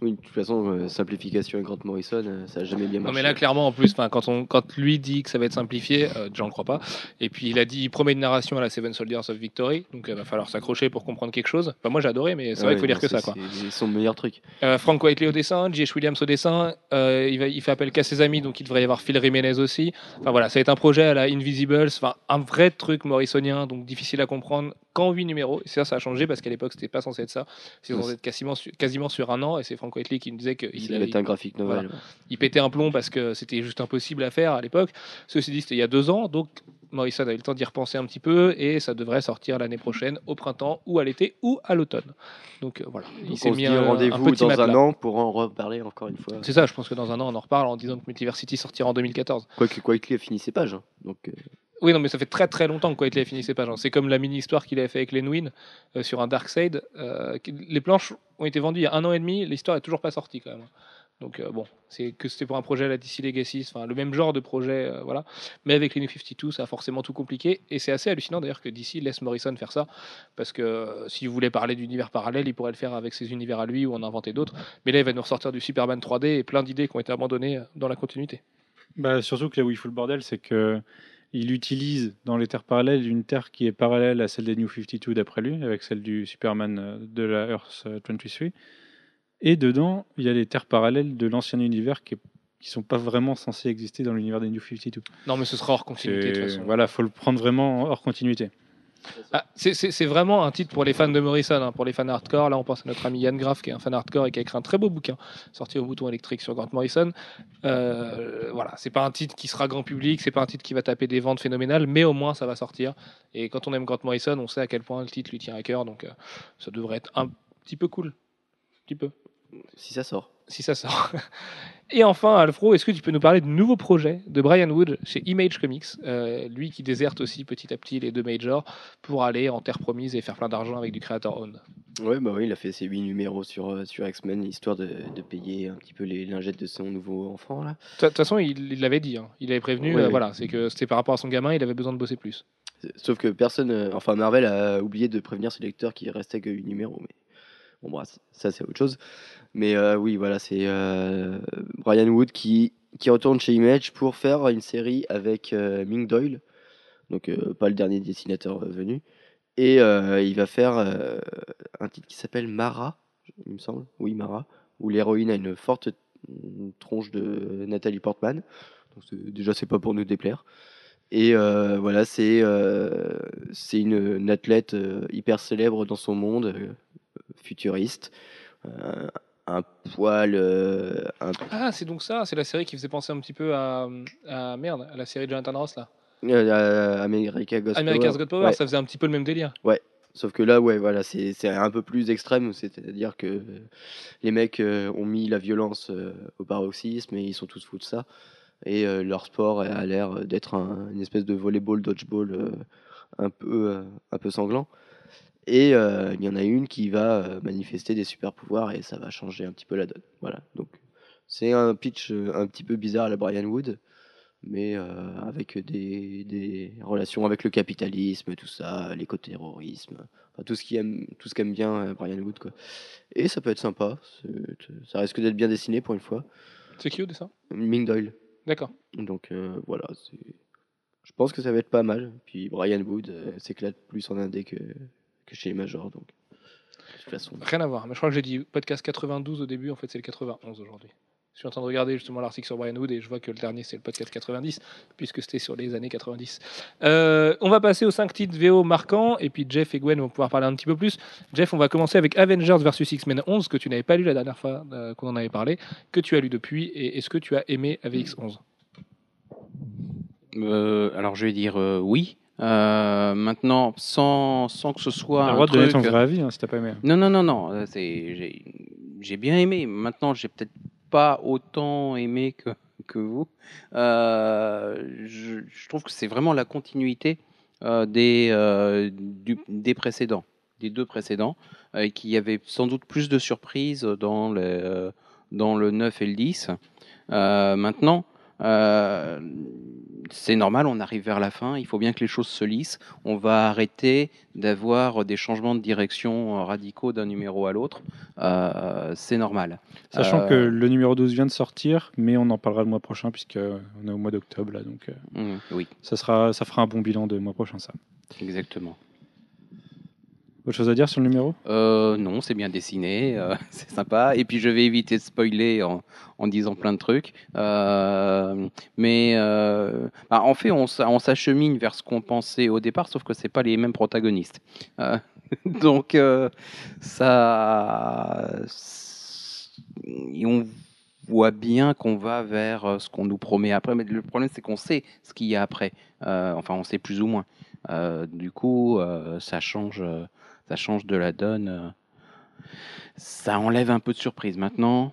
Oui, de toute façon, euh, simplification et Grant Morrison, euh, ça a jamais bien Non marché. mais là clairement en plus, quand on quand lui dit que ça va être simplifié, euh, j'en crois pas. Et puis il a dit il promet une narration à la Seven Soldiers of Victory, donc il va falloir s'accrocher pour comprendre quelque chose. Enfin, moi j'ai adoré, mais c'est vrai qu'il faut dire non, que ça c'est- quoi. C'est son meilleur truc. Frank Whiteley au dessin, J.H. Williams au dessin, il, va, il fait appel qu'à ses amis, donc il devrait y avoir Phil Jiménez aussi. Enfin voilà, ça va être un projet à la Invisibles, enfin un vrai truc morrisonien, donc difficile à comprendre qu'en 8 numéros. Et ça, ça a changé parce qu'à l'époque, c'était pas censé être ça. C'est censé être quasiment, su- quasiment sur un an, et c'est Frank Whiteley qui me disait qu'il Il avait un graphique novel. il pétait un plomb parce que c'était juste impossible à faire à l'époque. Ceci dit, c'était il y a deux ans, donc Morrison a eu le temps d'y repenser un petit peu et ça devrait sortir l'année prochaine, au printemps, ou à l'été, ou à l'automne. Donc euh, voilà, il s'est mis un, rendez-vous dans matelas. un an pour en reparler encore une fois. C'est ça, je pense que dans un an, on en reparle en disant que Multiversity sortira en 2014. Quoique Quakely a fini ses pages. hein. Donc, euh, Oui, non, mais ça fait très très longtemps que Whiteley a fini ses pages. hein. C'est comme la mini-histoire qu'il avait fait avec Len Wein euh, sur un Darkseid. Euh, les planches ont été vendues il y a un an et demi, l'histoire est toujours pas sortie quand même. Donc euh, bon, c'est que c'était pour un projet à la DC Legacy, le même genre de projet, euh, voilà. Mais avec les New 52, ça a forcément tout compliqué. Et c'est assez hallucinant d'ailleurs que DC laisse Morrison faire ça, parce que euh, s'il voulait parler d'univers parallèle, il pourrait le faire avec ses univers à lui ou en inventer d'autres. Mais là, il va nous ressortir du Superman 3D et plein d'idées qui ont été abandonnées dans la continuité. Bah, surtout que là où il fout le bordel, c'est que il utilise dans les terres parallèles une terre qui est parallèle à celle des New 52 d'après lui, avec celle du Superman euh, de la Earth euh, 23. Et dedans, il y a les terres parallèles de l'ancien univers qui, qui sont pas vraiment censées exister dans l'univers des New 52. Non, mais ce sera hors continuité de toute façon. Voilà, faut le prendre vraiment hors continuité. Ah, c'est- vraiment un titre pour les fans de Morrison, hein, pour les fans hardcore. Là, on pense à notre ami Yann Graff, qui est un fan hardcore et qui a écrit un très beau bouquin sorti au bouton électrique sur Grant Morrison. Euh, voilà, c'est pas un titre qui sera grand public, c'est pas un titre qui va taper des ventes phénoménales, mais au moins ça va sortir. Et quand on aime Grant Morrison, on sait à quel point le titre lui tient à cœur, donc euh, ça devrait être un petit peu cool, un petit peu, si ça sort. si ça sort. Et enfin, Alfro, est-ce que tu peux nous parler de nouveaux projets de Brian Wood chez Image Comics, euh, lui qui déserte aussi petit à petit les deux majors pour aller en terre promise et faire plein d'argent avec du creator owned. Ouais, bah oui, il a fait ses 8 numéros sur, euh, sur X-Men, histoire de, de payer un petit peu les lingettes de son nouveau enfant. là. De toute façon, il l'avait dit, hein. il avait prévenu, Ouais, euh, voilà, c'est que c'était par rapport à son gamin, il avait besoin de bosser plus. Sauf que personne, enfin Marvel a oublié de prévenir ses lecteurs qu'il restait que 8 numéros. Mais bon, bref, ça c'est autre chose. Mais euh, oui, voilà, c'est euh, Brian Wood qui, qui retourne chez Image pour faire une série avec euh, Ming Doyle, donc pas le dernier dessinateur venu. Et il va faire un titre qui s'appelle Mara, il me semble. Oui, Mara, où l'héroïne a une forte tronche de Nathalie Portman. Donc déjà, c'est pas pour nous déplaire. Et voilà, c'est une, athlète hyper célèbre dans son monde, futuriste. Euh, un poil. euh, un- Ah, c'est donc ça, c'est la série qui faisait penser un petit peu à, à merde, à la série de Jonathan Ross là. euh, America Ghost America's Power. God Power, Ouais. ça faisait un petit peu le même délire. Sauf que là, ouais, voilà, c'est un peu plus extrême, c'est-à-dire que euh, les mecs euh, ont mis la violence au paroxysme et ils sont tous fous de ça. Et leur sport a l'air d'être un- une espèce de volleyball, dodgeball un, peu, un peu sanglant. Et euh, il y en a une qui va euh, manifester des super pouvoirs et ça va changer un petit peu la donne. Voilà, donc c'est un pitch euh, un petit peu bizarre à la Brian Wood, mais euh, avec des, des relations avec le capitalisme, tout ça, l'écoterrorisme, enfin, tout ce qui aime, tout ce qu'aime bien Brian Wood quoi. Et ça peut être sympa, ça risque d'être bien dessiné pour une fois. C'est qui au dessin Ming Doyle. D'accord. Donc euh, voilà, je pense que ça va être pas mal. Puis Brian Wood euh, s'éclate plus en indé que, que chez les majors, donc de toute façon. Rien à voir, mais je crois que j'ai dit podcast 92 au début, en fait c'est le 91 aujourd'hui. Je suis en train de regarder justement l'article sur Brian Wood et je vois que le dernier c'est le podcast 90, puisque c'était sur les années 90. Euh, on va passer aux 5 titres VO marquants, et puis Jeff et Gwen vont pouvoir parler un petit peu plus. Jeff, on va commencer avec Avengers vs X-Men 11, que tu n'avais pas lu la dernière fois euh, qu'on en avait parlé, que tu as lu depuis, et est-ce que tu as aimé AVX 11 Euh, alors je vais dire euh, oui. Euh, maintenant, sans, sans que ce soit T'as le droit de donner ton vrai avis hein, si t'as pas aimé. Non, non, non, non. euh, j'ai, j'ai bien aimé. Maintenant, j'ai peut-être pas autant aimé que, que vous. Euh, je, je trouve que c'est vraiment la continuité euh, des, du- des précédents. des deux précédents, et qu'il y avait sans doute plus de surprises dans le, euh, dans le 9 et le 10. Euh, maintenant, euh, c'est normal, on arrive vers la fin, il faut bien que les choses se lissent. On va arrêter d'avoir des changements de direction euh, radicaux d'un numéro à l'autre. Euh, c'est normal. Sachant Euh, que le numéro 12 vient de sortir, mais on en parlera le mois prochain, puisqu'on est au mois d'octobre, là, donc euh, mm, oui, ça, sera, ça fera un bon bilan de mois prochain, ça. exactement. Autre chose à dire sur le numéro? Euh, non, c'est bien dessiné, euh, c'est sympa. Et puis je vais éviter de spoiler en, disant plein de trucs. Euh, mais bah, en fait, on, s'a- on s'achemine vers ce qu'on pensait au départ, sauf que c'est pas les mêmes protagonistes. Donc ça, on voit bien qu'on va vers ce qu'on nous promet après. Mais le problème, c'est qu'on sait ce qu'il y a après. Enfin, on sait plus ou moins. Du coup, ça change. Ça change de la donne. euh, Ça enlève un peu de surprise. Maintenant,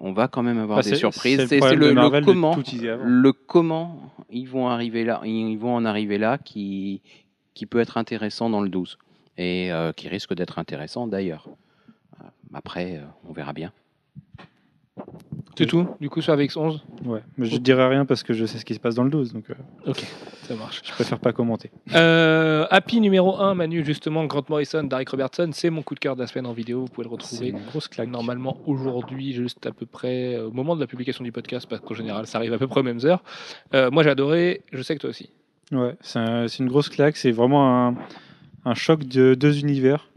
on va quand même avoir Bah, des surprises. c'est le, comment, le comment ils vont arriver là, ils vont en arriver là qui, qui peut être intéressant dans le 12 et euh, qui risque d'être intéressant d'ailleurs. Euh, Après, euh, on verra bien. C'est tout, du coup, sur AVX11 Ouais, mais je dirai rien parce que je sais ce qui se passe dans le 12, donc euh, Ok, ça marche. je préfère pas commenter. Euh, Happy numéro 1, Manu, justement, Grant Morrison, Derek Robertson, c'est mon coup de cœur de la semaine en vidéo. Vous pouvez le retrouver une grosse claque. normalement aujourd'hui, juste à peu près euh, au moment de la publication du podcast, parce qu'en général, ça arrive à peu près aux mêmes heures. Euh, moi, j'ai adoré, je sais que toi aussi. Ouais, c'est un- c'est une grosse claque. C'est vraiment un, un choc de deux univers.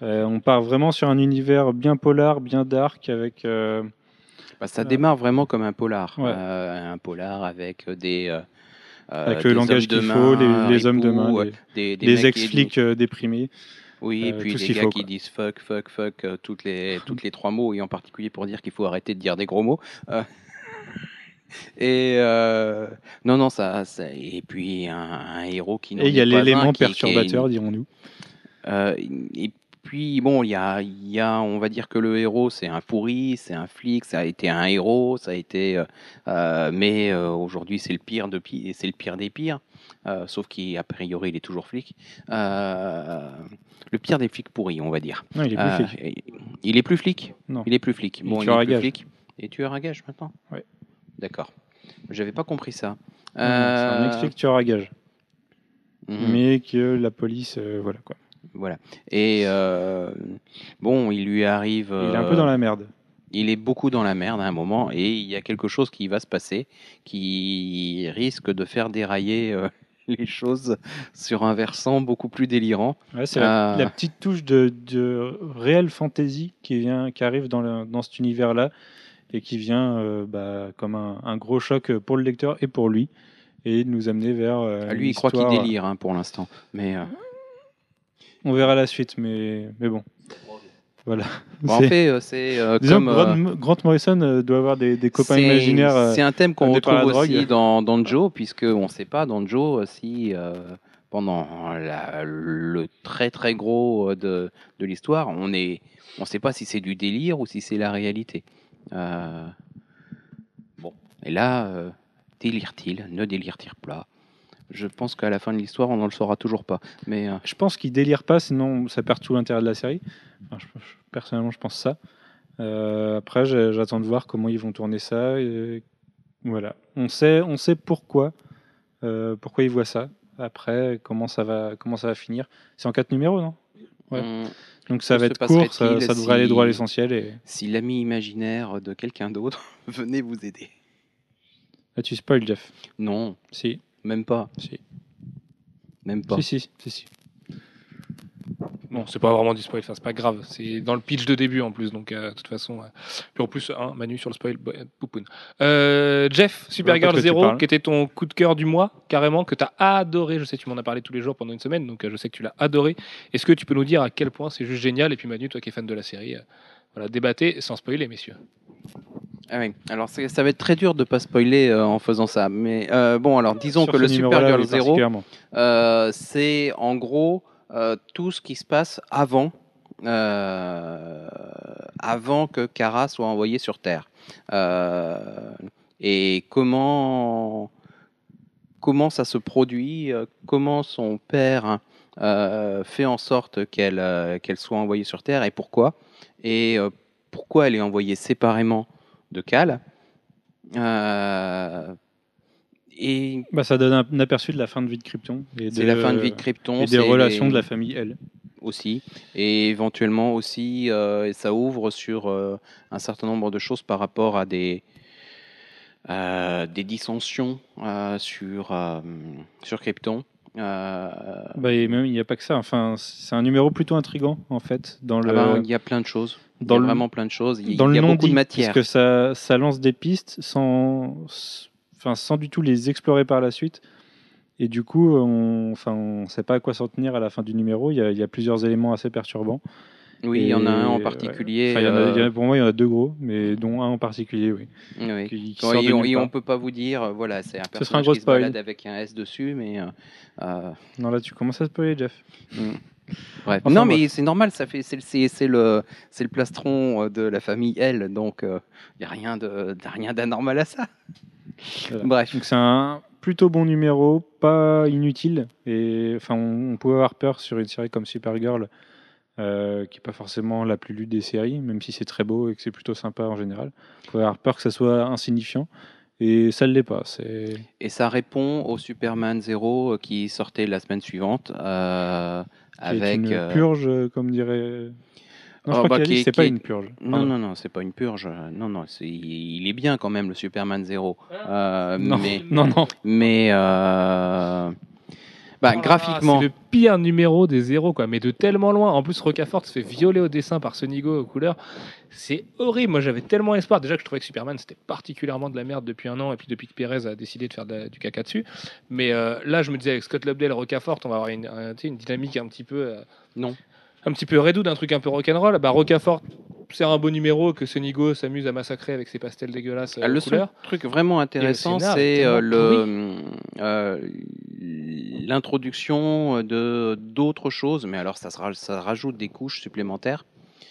On part vraiment sur un univers bien polar, bien dark, avec. Euh, Bah, ça Ouais. démarre vraiment comme un polar, Ouais. Euh, un polar avec des euh, euh, avec des le langage qu'il faut, les, les hommes de main, euh, les, des, des ex-flics euh, déprimés. Oui, et Euh, puis des gars faut, qui quoi. disent fuck, fuck, fuck euh, toutes les, toutes les trois mots, et en particulier pour dire qu'il faut arrêter de dire des gros mots. Euh, et euh, non, non, ça, ça- et puis un, un héros qui Et il y a l'élément perturbateur, dirons-nous. euh, et puis bon, il y a, il y a, on va dire que le héros c'est un pourri, c'est un flic, ça a été un héros, ça a été, euh, euh, mais euh, aujourd'hui c'est le pire de c'est le pire des pires, euh, sauf qu'a priori il est toujours flic. Le pire des flics pourris, on va dire. Non, il est plus flic. il est plus flic? Non. Il est plus flic. Bon, il est plus flic. Et tueur à gage maintenant? Ouais. D'accord. J'avais pas compris ça. C'est un ex-flic tueur à gage. mhm. Mais que la police, voilà quoi. Voilà. Et euh, bon, il lui arrive. Il est un euh, peu dans la merde. il est beaucoup dans la merde à un moment et il y a quelque chose qui va se passer qui risque de faire dérailler euh, les choses sur un versant beaucoup plus délirant. Ouais, c'est la, Ah. la petite touche de, de réelle fantasy qui, vient, qui arrive dans, le- dans cet univers-là et qui vient euh, bah, comme un, un gros choc pour le lecteur et pour lui et nous amener vers. euh, Lui, il croit qu'il délire hein, pour l'instant. Mais euh, On verra la suite, mais, mais bon. Voilà. bon, en fait, euh, c'est euh, comme. euh, Grant, Morrison euh, doit avoir des, des copains imaginaires. C'est un thème qu'on retrouve aussi dans, dans Joe, puisque on ne sait pas dans Joe si pendant la- le très très gros de, de l'histoire, on est, on sait pas si c'est du délire ou si c'est la réalité. Bon, et là, délire-t-il, ne délire-t-il pas? Je pense qu'à la fin de l'histoire, on ne le saura toujours pas. Mais euh, Je pense qu'il délire pas, sinon ça perd tout l'intérêt de la série. Enfin, je- je- personnellement, je pense ça. Euh, après, j'attends de voir comment ils vont tourner ça. et voilà. On sait, on sait pourquoi, euh, pourquoi ils voient ça. Après, comment ça va, comment ça va finir. C'est en quatre numéros, non? Ouais. hum, Donc ça va être court, ça, ça devrait aller droit à l'essentiel. Et si l'ami imaginaire de quelqu'un d'autre venait vous aider. là, tu spoil, Jeff? Non, Si, même pas. si, Même pas. si, si, si, si. Bon, c'est pas vraiment du spoil, enfin, c'est pas grave. C'est dans le pitch de début en plus, donc euh, de toute façon. euh, Puis en plus, un Manu sur le spoil, euh, poupoune. Euh, Jeff, Supergirl pas de quoi tu 0, parles. qui était ton coup de cœur du mois, carrément, que tu as adoré. Je sais, tu m'en as parlé tous les jours pendant une semaine, donc euh, je sais que tu l'as adoré. Est-ce que tu peux nous dire à quel point c'est juste génial? Et puis Manu, toi qui es fan de la série, euh, voilà, débattez sans spoiler, messieurs. Ah oui. Alors ça va être très dur de pas spoiler euh, en faisant ça. Mais euh, bon, alors disons Sur que le Supergirl oui, 0, particulièrement. euh, c'est en gros euh, tout ce qui se passe avant, avant que Kara soit envoyée sur Terre. Et comment, comment ça se produit, comment son père fait en sorte qu'elle qu'elle soit envoyée sur Terre et pourquoi Et pourquoi elle est envoyée séparément de Cal Euh, Et Bah, ça donne un, un aperçu de la fin de vie de Krypton. et c'est la fin de vie de Et Krypton. des c'est relations les- de la famille L. aussi, et éventuellement aussi, euh, et ça ouvre sur euh, un certain nombre de choses par rapport à des, euh, des dissensions sur, sur Krypton. Euh, Bah, et même, il n'y a pas que ça. Enfin, c'est un numéro plutôt intrigant, en fait, dans le, ah ben, il y a plein de choses. Il y dans a le- vraiment plein de choses. Il y, dans il y le a non beaucoup de matière. Parce que ça, ça lance des pistes sans, enfin, sans du tout les explorer par la suite. Et du coup, on enfin, on sait pas à quoi s'en tenir à la fin du numéro. Il y a, il y a plusieurs éléments assez perturbants. Oui, il y en a un en particulier. ouais. Enfin, y en a- euh, pour moi, il y en a deux gros, mais dont un en particulier, oui. oui. Qui, et, on, et on peut pas vous dire, euh, voilà, c'est un sera un personnage gros qui se balade avec un S dessus, mais euh, Non, là, tu commences à spoiler, Jeff. Bref. Enfin, non, bref. mais c'est normal, ça fait, c'est, le, c'est le plastron de la famille L, donc il n'y a rien, de, rien d'anormal à ça. Voilà. Bref. Donc c'est un plutôt bon numéro, pas inutile. Et enfin, on, on pouvait avoir peur sur une série comme Supergirl, euh, qui est pas forcément la plus lue des séries, même si c'est très beau et que c'est plutôt sympa en général. On pouvait avoir peur que ça soit insignifiant. Et ça ne l'est pas. C'est Et ça répond au Superman 0 qui sortait la semaine suivante. euh, qui est avec. une euh, purge, euh, comme dirait. Non, Ah, je crois bah, c'est qui pas est- une purge. Non, Pardon. non, non, c'est pas une purge. Non, non, c'est, il est bien quand même le Superman 0. Euh, Non, Mais, non, non. mais euh, bah, Ah, graphiquement, C'est le pire numéro des zéros, quoi. Mais de tellement loin. En plus, Rocafort se fait violer au dessin par Sonigo aux couleurs. C'est horrible. Moi, j'avais tellement espoir. Déjà que je trouvais que Superman, c'était particulièrement de la merde depuis un an. Et puis depuis que Perez a décidé de faire de la- du caca dessus. Mais euh, là, je me disais, avec Scott Lobdell, Rocafort, on va avoir une, un- une dynamique un petit peu. euh, Non. Un petit peu redoute, un truc un peu rock'n'roll. Bah, Rocafort, c'est un beau numéro que Sonigo s'amuse à massacrer avec ses pastels dégueulasses euh, Ah, aux le seul couleurs. truc vraiment intéressant, c'est euh, le euh, l'introduction de d'autres choses, mais alors ça, rajoute des couches supplémentaires.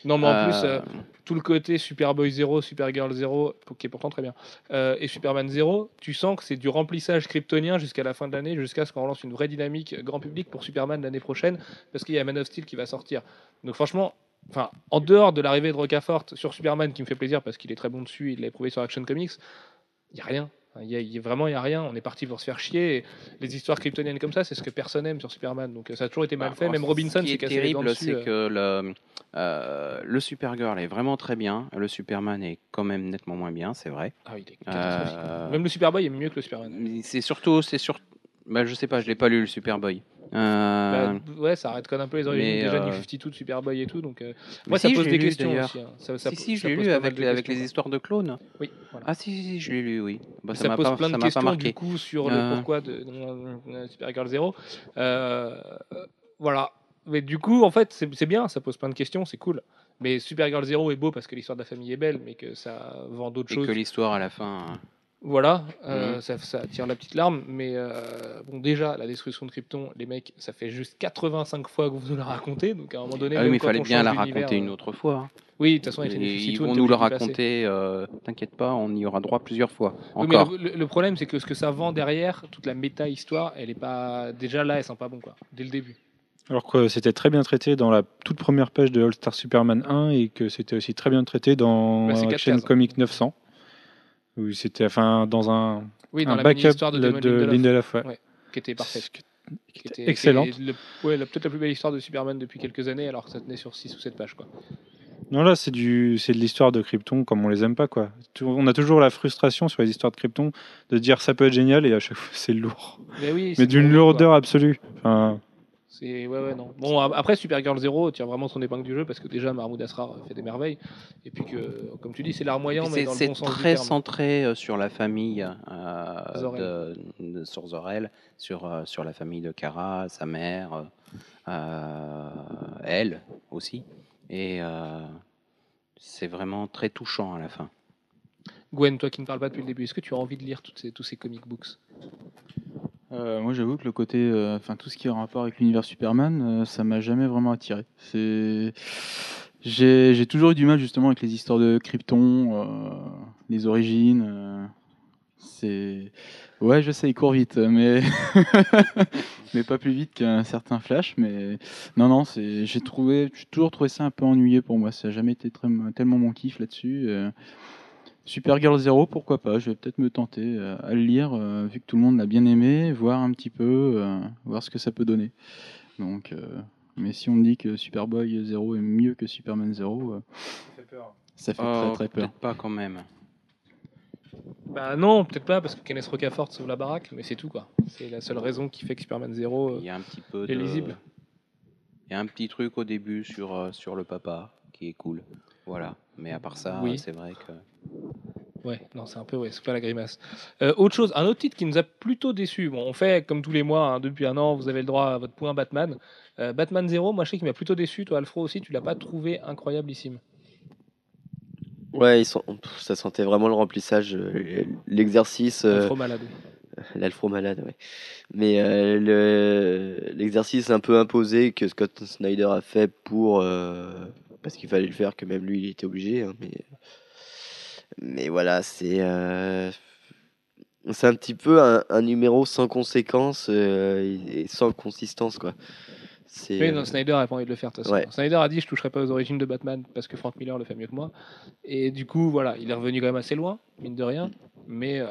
Non, mais en Euh, plus, euh, tout le côté Superboy 0, Supergirl 0, qui est pourtant très bien, euh, et Superman 0, tu sens que c'est du remplissage kryptonien jusqu'à la fin de l'année, jusqu'à ce qu'on lance une vraie dynamique grand public pour Superman l'année prochaine, parce qu'il y a Man of Steel qui va sortir. Donc franchement, enfin, en dehors de l'arrivée de Rocafort sur Superman, qui me fait plaisir parce qu'il est très bon dessus, il l'a prouvé sur Action Comics, il n'y a rien. Il y a, il y a- vraiment, il n'y a rien. On est parti pour se faire chier. Et les histoires kryptoniennes comme ça, c'est ce que personne aime sur Superman. Donc euh, ça a toujours été mal Bah, fait. Même Robinson s'est est cassé les dents terrible, c'est que le, euh, le Supergirl est vraiment très bien. Le Superman est quand même nettement moins bien, c'est vrai. Ah oui, il est catastrophique. Euh, Même le Superboy est mieux que le Superman. C'est surtout, c'est sur, bah, je sais pas, je l'ai pas lu le Superboy. Euh, Bah, ouais, ça arrête un peu les origines déjà euh, du 52 de Superboy et tout. Donc, euh, moi, ça pose des lu, questions aussi. hein. Ça, ça- si, si, je l'ai lu avec, les- avec questions, les quoi. histoires de clones. Oui, voilà. Ah si, si, si, je l'ai lu, oui. Bah, ça, pose pas, plein de questions marqué. du coup sur Euh. le pourquoi de, Supergirl 0. Euh, euh, voilà. Mais du coup, en fait, c'est bien, ça pose plein de questions, c'est cool. Mais Supergirl 0 est beau parce que l'histoire de la famille est belle, mais que ça vend d'autres Et choses. que l'histoire à la fin. Hein. Voilà, euh, Mhm. ça, ça attire la petite larme, mais euh, bon, déjà, la destruction de Krypton, les mecs, ça fait juste 85 fois que vous nous la racontez, donc à un moment donné, Ah oui, mais il fallait bien la raconter une euh, autre fois. hein. Oui, de toute façon, il y a Et une ils vont nous le raconter, euh, t'inquiète pas, on y aura droit plusieurs fois. Oui, mais Encore. le, problème, c'est que ce que ça vend derrière, toute la méta-histoire, elle est pas. Déjà là, elle sent pas bon, quoi, dès le début. Alors que c'était très bien traité dans la toute première page de All Star Superman 1 et que c'était aussi très bien traité dans Bah, chaîne cases. Comic 900. Où c'était enfin dans un, Oui, dans un la backup de, de, de Lindelof, ouais. Ouais, qui était parfaite. Qui était excellente. ouais, peut-être la plus belle histoire de Superman depuis quelques années, alors que ça tenait sur 6 ou 7 pages, quoi. Non, là, c'est du, c'est de l'histoire de Krypton comme on les aime pas, quoi. On a toujours la frustration sur les histoires de Krypton de dire ça peut être génial et à chaque fois c'est lourd. Mais oui, Mais d'une lourdeur quoi. absolue. Enfin, C'est ouais ouais non. Bon après Supergirl 0 tire vraiment son épingle du jeu parce que déjà Mahmoud Asrar fait des merveilles et puis que comme tu dis c'est larmoyant mais C'est dans le c'est bon sens du très centré euh, sur la famille euh, Zor-El. de, de sur Zor-El, sur, euh, sur la famille de Kara, sa mère, euh, elle aussi. Et euh, c'est vraiment très touchant à la fin. Gwen, toi qui ne parles pas depuis le début, est-ce que tu as envie de lire toutes ces, tous ces comic books? Euh, moi, j'avoue que le côté, euh, enfin tout ce qui est en rapport avec l'univers Superman, euh, ça m'a jamais vraiment attiré. C'est, j'ai, toujours eu du mal justement avec les histoires de Krypton, euh, les origines. C'est. Ouais, je sais, il court vite, mais mais pas plus vite qu'un certain Flash. Mais non, non, c'est. J'ai trouvé, j'ai toujours trouvé ça un peu ennuyé pour moi. Ça n'a jamais été très- tellement mon kiff là-dessus. Supergirl Zero, pourquoi pas Je vais peut-être me tenter euh, à le lire, euh, vu que tout le monde l'a bien aimé, voir un petit peu, euh, voir ce que ça peut donner. Donc, euh, mais si on me dit que Superboy Zero est mieux que Superman Zero, euh, ça fait Oh, très très peur. peut-être pas quand même. Bah non, peut-être pas, parce que Kenneth Rocafort sauve la baraque, mais c'est tout quoi. C'est la seule raison qui fait que Superman 0 Il y a un petit peu est de... lisible. Il y a un petit truc au début sur, euh, sur le papa qui est cool. Voilà. Mais à part ça, Oui. c'est vrai que. Ouais, non, c'est un peu, ouais, c'est pas la grimace. Euh, autre chose, un autre titre qui nous a plutôt déçus. Bon, on fait comme tous les mois, hein, depuis un an, vous avez le droit à votre point Batman. Euh, Batman 0, moi je sais qu'il m'a plutôt déçu. Toi, Alfro aussi, tu l'as pas trouvé incroyablissime. Ouais, ils sont... ça sentait vraiment le remplissage, euh, l'exercice, euh, Alfro malade. l'alfro malade, ouais. Mais euh, le- l'exercice un peu imposé que Scott Snyder a fait pour parce qu'il fallait le faire, que même lui il était obligé. hein, mais mais voilà, c'est euh, c'est un petit peu un, un numéro sans conséquence euh, et sans consistance quoi. C'est Oui, euh, non, Snyder a pas envie de le faire. de. Ouais. Snyder a dit je toucherai pas aux origines de Batman parce que Frank Miller le fait mieux que moi. Et du coup, voilà, il est revenu quand même assez loin, mine de rien. Mais euh,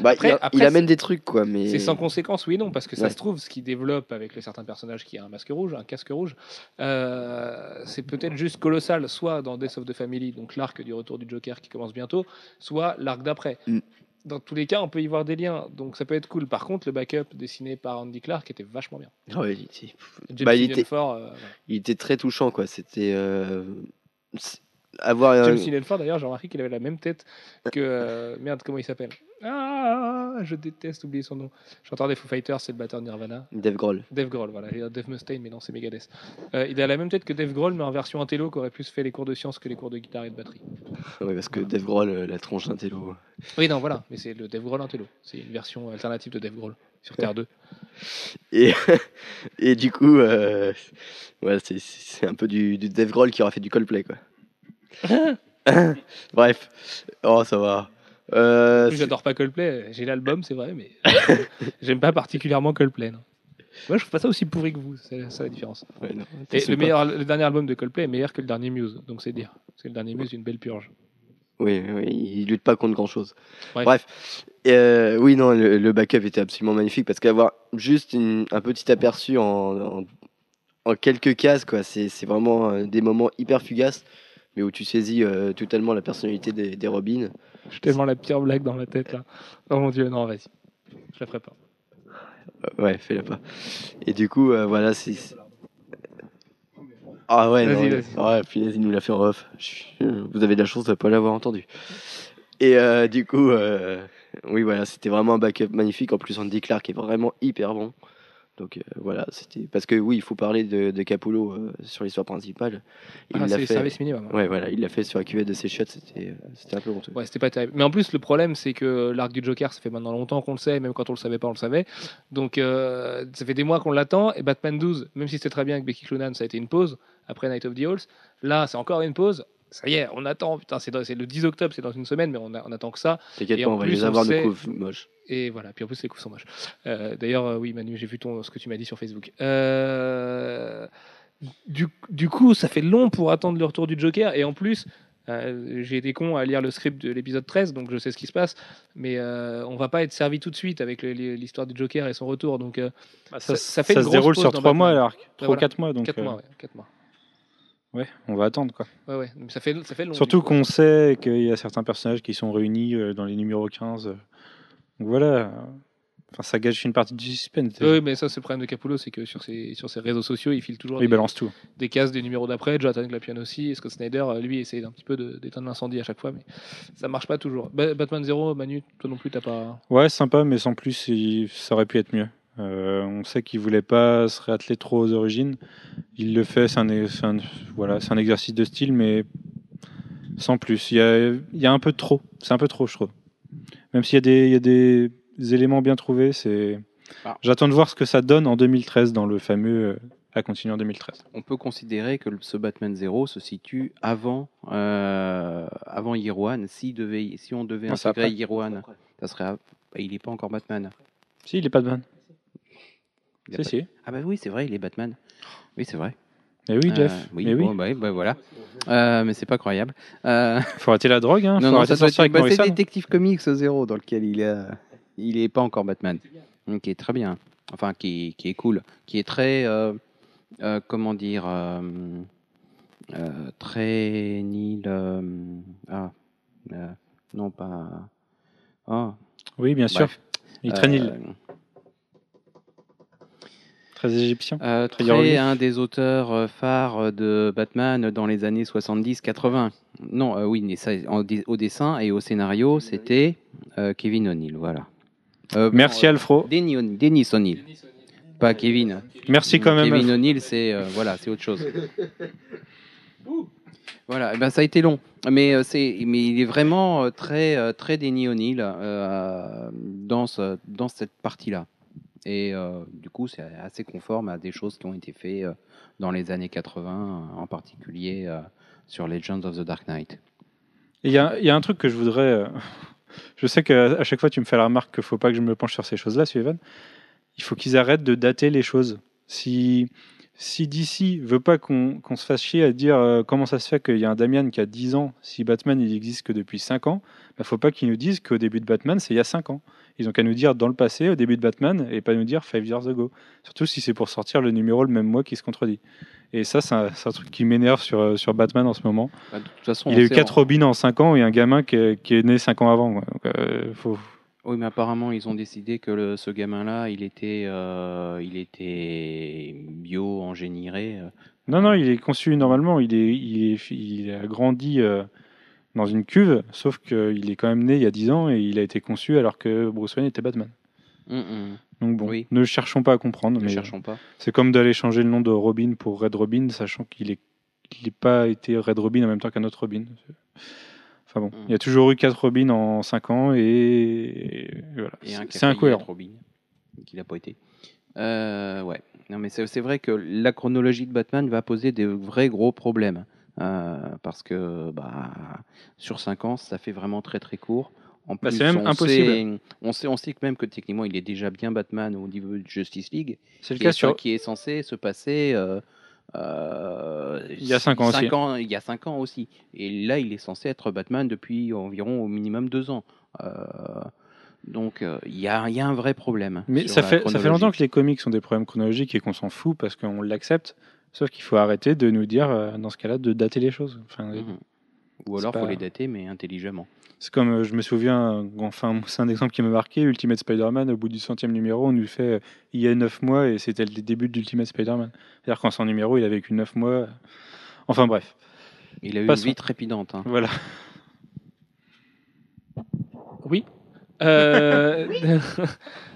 bah, après- il, après, il amène des trucs quoi, mais c'est sans conséquence, oui non, parce que ça Ouais. se trouve, ce qui développe avec le certains personnages qui a un masque rouge, un casque rouge, euh, c'est peut-être juste colossal, soit dans Death of the Family, donc l'arc du retour du Joker qui commence bientôt, soit l'arc d'après. Mm. Dans tous les cas, on peut y voir des liens, donc ça peut être cool. Par contre, le backup dessiné par Andy Clark était vachement bien. Ah ouais, il était- Bah, il était- euh, il était très touchant quoi. C'était avoir James d'ailleurs, j'ai remarqué qu'il avait la même tête que. euh, merde, comment il s'appelle? Ah, je déteste oublier son nom. Chanteur des Foo Fighters, c'est le batteur de Nirvana. Dave Grohl. Dave Grohl, voilà. J'ai dit Dave Mustaine, mais non, c'est Megadeth. Euh, il a la même tête que Dave Grohl, mais en version intello, qui aurait plus fait les cours de sciences que les cours de guitare et de batterie. Ouais, parce que Dave Grohl, euh, la tronche d'un télo. Oui, non, voilà. Mais c'est le Dave Grohl intello. C'est une version alternative de Dave Grohl sur Terre 2. Et, et du coup, euh, ouais, c'est- c'est un peu du, du Dave Grohl qui aura fait du Coldplay, quoi. Bref, oh, ça va. Euh, J'adore pas Coldplay. J'ai l'album, c'est vrai, mais j'aime pas particulièrement Coldplay. Non. Moi, je trouve pas ça aussi pourri que vous. C'est ça la différence. c'est- ouais, non, Et attention le, pas. meilleur, le dernier album de Coldplay est meilleur que le dernier Muse, donc c'est dire. Parce que le dernier Muse est une belle purge. Oui, oui, il lutte pas contre grand chose. Bref. Bref, Euh, oui, non, le, le backup était absolument magnifique parce qu'avoir juste une- un petit aperçu en, en, en quelques cases, quoi, c'est c'est vraiment euh, des moments hyper fugaces, mais où tu saisis euh, totalement la personnalité des, des Robins. J'ai tellement la pire blague dans ma tête là. Oh mon dieu, non, vas-y. Je la ferai pas. Euh, Ouais, fais-le pas. Et du coup, euh, voilà, c'est. Ah ouais, non, Vas-y, mais- vas-y. ouais, punaise, il nous l'a fait en off. Vous avez de la chance de ne pas l'avoir entendu. Et euh, du coup, oui, voilà, c'était vraiment un backup magnifique. En plus, Andy Clark est vraiment hyper bon. Donc euh, voilà, c'était. Parce que oui, il faut parler de, de Capullo euh, sur l'histoire principale. Il Ah, l'a fait. service minimum. hein. Ouais, voilà, il l'a fait sur la cuvette de ses shots, c'était euh, c'était un peu honteux. Ouais, c'était pas terrible. Mais en plus, le problème, c'est que l'arc du Joker, ça fait maintenant longtemps qu'on le sait, même quand on le savait pas, on le savait. Donc, euh, ça fait des mois qu'on l'attend. Et Batman 12, même si c'était très bien avec Becky Cloonan, ça a été une pause après Night of the Owls. Là, c'est encore une pause. Ça y est, on attend. Putain, c'est dans- c'est le 10 octobre, c'est dans une semaine, mais on, a- on attend que ça. T'inquiète et pas, en on va plus, les avoir de coups moches. Et voilà, puis en plus les coups sont moches. Euh, D'ailleurs, euh, oui Manu, j'ai vu ton, ce que tu m'as dit sur Facebook. Euh, du, du coup, ça fait long pour attendre le retour du Joker, et en plus, euh, j'ai été con à lire le script de l'épisode 13, donc je sais ce qui se passe, mais euh, on va pas être servi tout de suite avec le- l'histoire du Joker et son retour, donc euh, ça, ça fait ça une se déroule sur dans 3 mois Batman. l'arc. 3 ou voilà. 4 mois. Donc, 4 euh, mois, ouais, quatre mois. Ouais, on va attendre quoi. Ouais, ouais, mais ça fait, ça fait long. Surtout qu'on sait qu'il y a certains personnages qui sont réunis euh, dans les numéros 15. euh. Donc voilà. Enfin, ça gâche une partie du suspense. Oui, mais ça, c'est le problème de Capullo, c'est que sur ses, sur ses réseaux sociaux, il file toujours il des, balance tout. des cases des numéros d'après. Jonathan Glapion aussi. Et Scott Snyder, euh, lui, essaye un petit peu d'éteindre l'incendie à chaque fois, mais ça marche pas toujours. Ba- Batman Zero, Manu, toi non plus, t'as pas. Ouais, sympa, mais sans plus, il- ça aurait pu être mieux. Euh, on sait qu'il voulait pas se réatteler trop aux origines. Il le fait, c'est un, c'est un- voilà, c'est un exercice de style, mais sans plus. Il y a, il y a un peu de trop. C'est un peu trop, je trouve. Même s'il y a des, il y a des éléments bien trouvés, c'est. Ah. J'attends de voir ce que ça donne en 2013 dans le fameux euh, à continuer en 2013. On peut considérer que ce Batman Zero se situe avant, euh, avant Year One, si, devait, si on devait Non, c'est intégrer. Year One. Ça serait. bah, il est pas encore Batman. Si, il est a Si, pas- si. Ah bah oui, c'est vrai, il est Batman. Oui, c'est vrai. Mais oui, Jeff. Euh, oui, Mais oui. bon, bah, oui, bah, voilà. Euh, mais c'est pas croyable. Euh, Faut arrêter la drogue, hein. Faut non, ça doit être bah, c'est. Détective Comics 0 dans lequel il est, il est pas encore Batman. Ok, très bien. Enfin, qui, qui est cool, qui est très, euh, euh, comment dire, très euh, ah, non pas. Ah, Oui, bien sûr. bref. Il traîne, il- Euh, très égyptien. Euh, Très un des auteurs euh, phares de Batman dans les années 70-80. Non, euh, oui, mais ça, en dé- au dessin et au scénario, c'était euh, Kevin O'Neill, voilà. Merci, bon, Alfro. Denny O'Neill, pas Kevin. Merci quand même. Kevin. O'Neill, c'est voilà, c'est autre chose. Voilà, eh ben, ça a été long, mais c'est, mais il est vraiment très, très Denny O'Neill dans ce- dans cette partie-là. Et euh, du coup, c'est assez conforme à des choses qui ont été faites euh, dans les années 80, en particulier euh, sur Legends of the Dark Knight. Il y, a un truc que je voudrais. euh, Je sais qu'à chaque fois, tu me fais la remarque qu'il ne faut pas que je me penche sur ces choses-là, Sullivan. Il faut qu'ils arrêtent de dater les choses. Si, si DC veut pas qu'on se fasse chier à dire euh, comment ça se fait qu'il y a un Damian qui a 10 ans, si Batman il existe que depuis 5 ans, il ne faut pas qu'ils nous disent qu'au début de Batman, c'est il y a 5 ans. Ils ont qu'à nous dire dans le passé, au début de Batman, et pas nous dire 5 years ago. Surtout si c'est pour sortir le numéro le même mois qui se contredit. Et ça, c'est un, truc qui m'énerve sur, euh, sur Batman en ce moment. Bah, de toute façon, Il a eu sait- 4 Robins en 5 ans et un gamin qui est, qui est né 5 ans avant. quoi. Donc, euh, faut... Oui, mais apparemment, ils ont décidé que le- ce gamin-là, il était, euh, il était bio-ingénieré. Non, non, il est conçu normalement. Il, est, il, est, il a grandi euh, dans une cuve, sauf qu'il est quand même né il y a 10 ans et il a été conçu alors que Bruce Wayne était Batman. Hum, hum, Donc bon, Oui. ne cherchons pas à comprendre. Ne mais cherchons pas. C'est comme d'aller changer le nom de Robin pour Red Robin, sachant qu'il n'est pas été Red Robin en même temps qu'un autre Robin. Enfin bon, Mm. il y a toujours eu 4 Robins en 5 ans et, et voilà. C'est incohérent. Robin, qui n'a pas été. Euh, ouais. Non, mais c'est c'est vrai que la chronologie de Batman va poser des vrais gros problèmes. Euh, parce que bah, sur 5 ans, ça fait vraiment très très court. En Bah, plus, c'est même on impossible. Sait, on, sait, on sait que même que techniquement, il est déjà bien Batman au niveau de Justice League, C'est le cas sur. qui est censé se passer. euh, euh, Il y a cinq ans cinq aussi. ans- il y a 5 ans aussi. Et là, il est censé être Batman depuis environ au minimum 2 ans. Euh, donc, il y, a, il y a un vrai problème. Mais ça fait, ça fait longtemps que les comics ont des problèmes chronologiques et qu'on s'en fout parce qu'on l'accepte. Sauf qu'il faut arrêter de nous dire, euh, dans ce cas-là, de dater les choses. Enfin, Mhm. Ou alors, il pas- faut les dater, mais intelligemment. C'est comme, euh, je me souviens, euh, enfin, c'est un exemple qui m'a marqué, Ultimate Spider-Man, au bout du centième numéro, on nous fait euh, il y a 9 mois et c'était le début d'Ultimate Spider-Man. C'est-à-dire qu'en son numéro, il a vécu 9 mois. Enfin bref, Il a eu Passons. une vie trépidante. hein. voilà. Oui. Euh,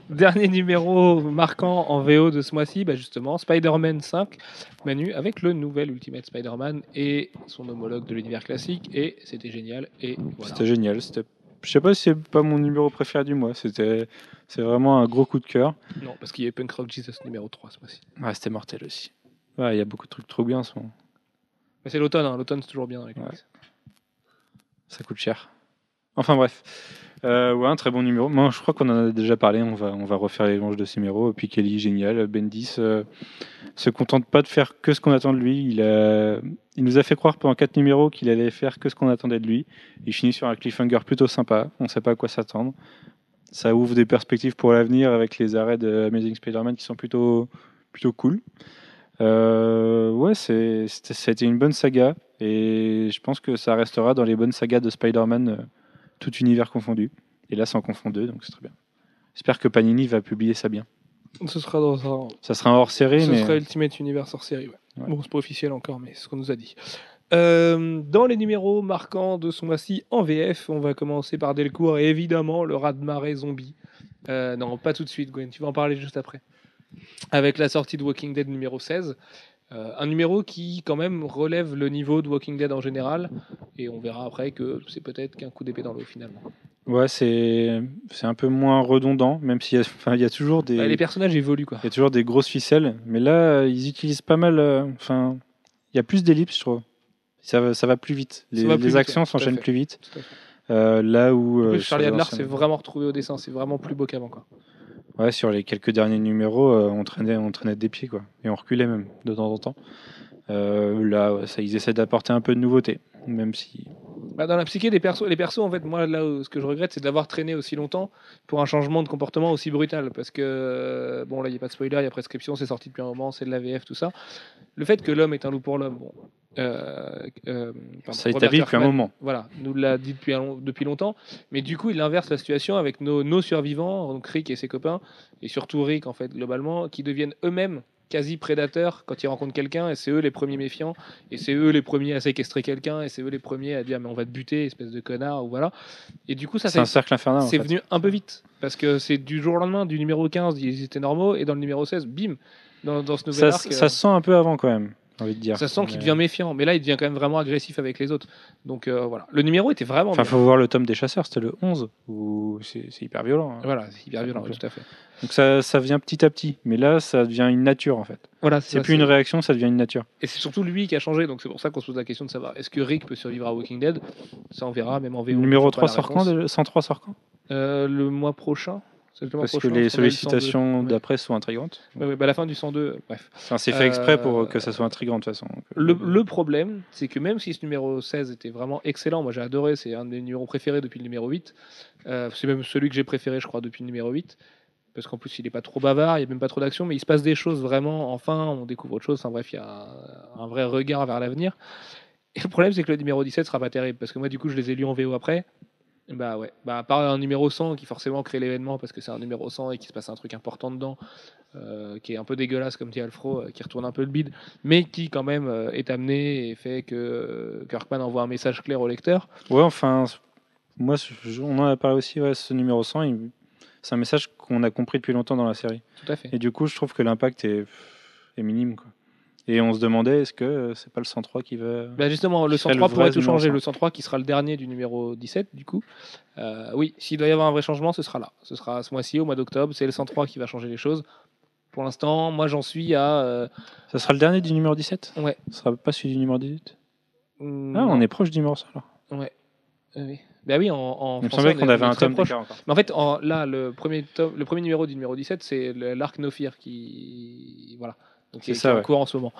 Dernier numéro marquant en VO de ce mois-ci, bah justement, Spider-Man 5, Manu, avec le nouvel Ultimate Spider-Man et son homologue de l'univers classique, et c'était génial. Et voilà. C'était génial. C'était... Je sais pas si c'est pas mon numéro préféré du mois. C'était, c'est vraiment un gros coup de cœur. Non, parce qu'il y a Punk Rock Jesus numéro 3 ce mois-ci. Ouais, c'était mortel aussi. Ouais, il y a beaucoup de trucs trop bien en ce moment. Mais c'est l'automne, hein. l'automne c'est toujours bien dans les comics. Ça coûte cher. Enfin bref. Euh, ouais, un très bon numéro. Je crois qu'on en a déjà parlé. On va, refaire les louanges de ces numéros. Puis Kelly, génial. Bendis euh, se contente pas de faire que ce qu'on attend de lui. Il, nous a fait croire pendant quatre numéros qu'il allait faire que ce qu'on attendait de lui. Il finit sur un cliffhanger plutôt sympa. On sait pas à quoi s'attendre. Ça ouvre des perspectives pour l'avenir avec les arrêts de Amazing Spider-Man qui sont plutôt, cool. Euh, ouais, c'était- une bonne saga. Et je pense que ça restera dans les bonnes sagas de Spider-Man, tout univers confondu. Et là, sans confondre deux, donc c'est très bien. J'espère que Panini va publier ça bien. Ce sera dans un. Ça sera un hors-série, Ce mais sera Ultimate Universe hors série. Ouais. Ouais. Bon, c'est pas officiel encore, mais c'est ce qu'on nous a dit. Euh, dans les numéros marquants de ce mois-ci en VF, on va commencer par Delcourt et évidemment le raz-de-marée zombie. Euh, non, pas tout de suite, Gwen, tu vas en parler juste après. Avec la sortie de Walking Dead numéro 16. Euh, un numéro qui, quand même, relève le niveau de Walking Dead en général. Et on verra après que c'est peut-être qu'un coup d'épée dans l'eau finalement. ouais, c'est, un peu moins redondant, même s'il y a, enfin, y a toujours des. Bah, les personnages évoluent, quoi. Il y a toujours des grosses ficelles, mais là, ils utilisent pas mal. euh, Enfin, il y a plus d'ellipses, je trouve. Ça va, ça va plus vite. Les, Ça va plus les vite, actions s'enchaînent plus vite. Euh, là où. Charlie Adler s'est vraiment retrouvé au dessin, c'est vraiment plus beau qu'avant. quoi. Ouais, sur les quelques derniers numéros, euh, on, traînait, on traînait des pieds, quoi. Et on reculait même, de temps en temps. Euh, là, ça, ils essaient d'apporter un peu de nouveauté, même si. Bah, dans la psyché des persos, les persos, en fait, moi, là, ce que je regrette, c'est d'avoir traîné aussi longtemps pour un changement de comportement aussi brutal. Parce que, euh, bon, là, il n'y a pas de spoiler, il y a prescription, c'est sorti depuis un moment, c'est de la VF, tout ça. Le fait que l'homme est un loup pour l'homme. Euh, euh, pardon, Ça établi depuis un moment. Voilà, nous l'a dit depuis, depuis longtemps. Mais du coup, il inverse la situation avec nos, nos survivants, donc Rick et ses copains, et surtout Rick, en fait, globalement, qui deviennent eux-mêmes quasi prédateurs quand ils rencontrent quelqu'un, et c'est eux les premiers méfiants, et c'est eux les premiers à séquestrer quelqu'un, et c'est eux les premiers à dire mais on va te buter, espèce de connard, ou voilà. Et du coup, ça, C'est un cercle infernal. c'est venu un peu vite, parce que c'est du jour au lendemain, du numéro 15, ils étaient normaux, et dans le numéro 16, bim, dans, dans ce nouvel Ça, arc, ça euh, se sent un peu avant, quand même, envie de dire. ça sent qu'il devient méfiant, mais là, il devient quand même vraiment agressif avec les autres. Donc euh, voilà, le numéro était vraiment Enfin, bien. faut voir le tome des chasseurs, c'était le 11, où c'est hyper violent. hein. Voilà, c'est hyper violent, tout à fait. Donc ça, ça vient petit à petit. Mais là, ça devient une nature, en fait. Voilà, C'est plus une réaction, ça devient une nature. Et c'est surtout lui qui a changé, donc c'est pour ça qu'on se pose la question de savoir est-ce que Rick peut survivre à Walking Dead? Ça, on verra, même en VO. Numéro j'ai 3 pas la sort quand réponse. déjà 103 sort quand Euh, Le mois prochain? Parce que les parce qu'on a le 102. sollicitations d'après sont intrigantes. Ouais, ouais, bah, la fin du 102, bref. Enfin, c'est fait exprès Euh, pour que ça soit intrigant, de toute façon. Euh, le problème, c'est que même si ce numéro 16 était vraiment excellent, moi j'ai adoré, c'est un des numéros préférés depuis le numéro 8. Euh, c'est même celui que j'ai préféré, je crois, depuis le numéro 8. Parce qu'en plus, il n'est pas trop bavard, il n'y a même pas trop d'action, mais il se passe des choses vraiment. Enfin, on découvre autre chose. Enfin bref, il y a un, un vrai regard vers l'avenir. Et le problème, c'est que le numéro 17 sera pas terrible. Parce que moi, du coup, je les ai lus en VO après. Bah ouais, bah, à part un numéro 100 qui forcément crée l'événement parce que c'est un numéro 100 et qu'il se passe un truc important dedans, euh, qui est un peu dégueulasse comme dit Alfro, euh, qui retourne un peu le bide, mais qui quand même euh, est amené et fait que Kirkman envoie un message clair au lecteur. Ouais, enfin, moi, je- on en a parlé aussi, ouais, ce numéro 100, il- c'est un message qu'on a compris depuis longtemps dans la série. Tout à fait. Et du coup, je trouve que l'impact est, est minime. Quoi. Et on se demandait, est-ce que euh, c'est pas le 103 qui va... Bah justement, le Qui serait 103 le pourrait tout changer. 100. Le 103 qui sera le dernier du numéro 17, du coup. Euh, oui, s'il doit y avoir un vrai changement, ce sera là. Ce sera ce mois-ci, au mois d'octobre. C'est le 103 qui va changer les choses. Pour l'instant, moi j'en suis à. euh, Ça sera le dernier du numéro 17 Ouais. Ce sera pas celui du numéro 18 hmm, Ah, on est proche du numéro 100 alors. Ouais. Euh, oui. Bah oui, en, en Il me semblait on qu'on avait un tome proche. Mais en fait, en- là, le premier, tome- le premier numéro du numéro 17, c'est l'arc No Fear qui. Voilà. Donc, qui, C'est qui ça, est en ouais. cours en ce moment.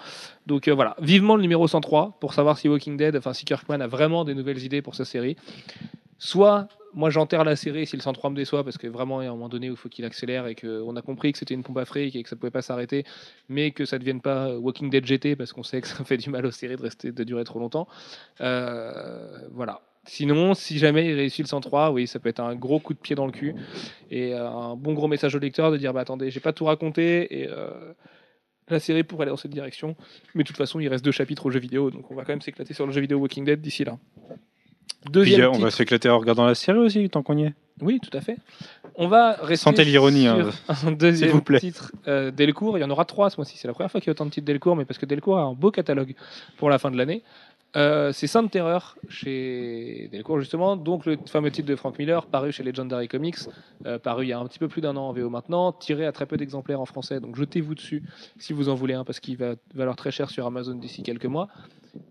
Donc euh, voilà, vivement le numéro 103 pour savoir si Walking Dead, enfin si Kirkman a vraiment des nouvelles idées pour sa série. Soit moi j'enterre la série si le 103 me déçoit parce que vraiment il y a un moment donné où il faut qu'il accélère et qu'on a compris que c'était une pompe à fric et que ça pouvait pas s'arrêter, mais que ça devienne pas Walking Dead GT parce qu'on sait que ça fait du mal aux séries de rester de durer trop longtemps. Euh, voilà. Sinon, si jamais il réussit le 103, oui, ça peut être un gros coup de pied dans le cul et un bon gros message au lecteur de dire bah attendez, j'ai pas tout raconté et euh, la série pourrait aller dans cette direction. Mais de toute façon, il reste deux chapitres au jeu vidéo, donc on va quand même s'éclater sur le jeu vidéo Walking Dead d'ici là. Puis, Deuxième euh, on va s'éclater en regardant la série aussi, tant qu'on y est. Oui, tout à fait. On va rester Sentez l'ironie, hein, un deuxième s'il vous plaît. titre euh, Delcourt. Il y en aura trois ce mois-ci. C'est la première fois qu'il y a autant de titres Delcourt, mais parce que Delcourt a un beau catalogue pour la fin de l'année. Euh, c'est Sainte Terreur chez Delcourt justement, donc le fameux titre de Frank Miller paru chez Legendary Comics, euh, paru il y a un petit peu plus d'un an en VO maintenant, tiré à très peu d'exemplaires en français, donc jetez-vous dessus si vous en voulez un parce qu'il va valoir très cher sur Amazon d'ici quelques mois.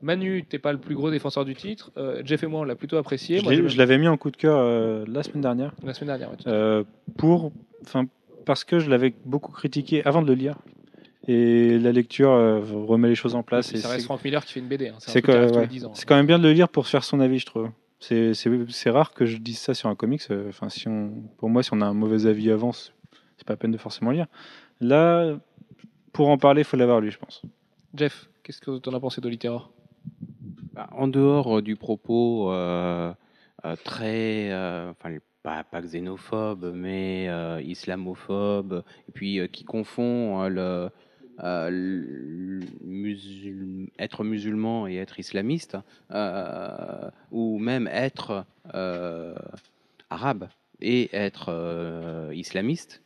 Manu, t'es pas le plus gros défenseur du titre, Euh, Jeff et moi on l'a plutôt apprécié. Je Moi, je l'avais mis en coup de cœur la semaine dernière. la semaine dernière. Euh, pour, enfin, parce que je l'avais beaucoup critiqué avant de le lire. Et la lecture euh, remet les choses en place. Et et ça reste Frank Miller qui fait une BD. hein. C'est un c'est truc qui arrive que- tous les ouais. 10 ans. c'est quand même bien de le lire pour se faire son avis, je trouve. C'est- rare que je dise ça sur un comics. euh, Enfin, si on, pour moi, si on a un mauvais avis avant, c'est pas la peine de forcément lire. Là, pour en parler, il faut l'avoir lu, je pense. Jeff, qu'est-ce que tu en as pensé de Littéraire Bah, en dehors euh, du propos euh, euh, très, euh, enfin pas, pas xénophobe, mais euh, islamophobe, et puis euh, qui confond euh, le, euh, musul- être musulman et être islamiste, euh, ou même être euh, arabe et être islamiste.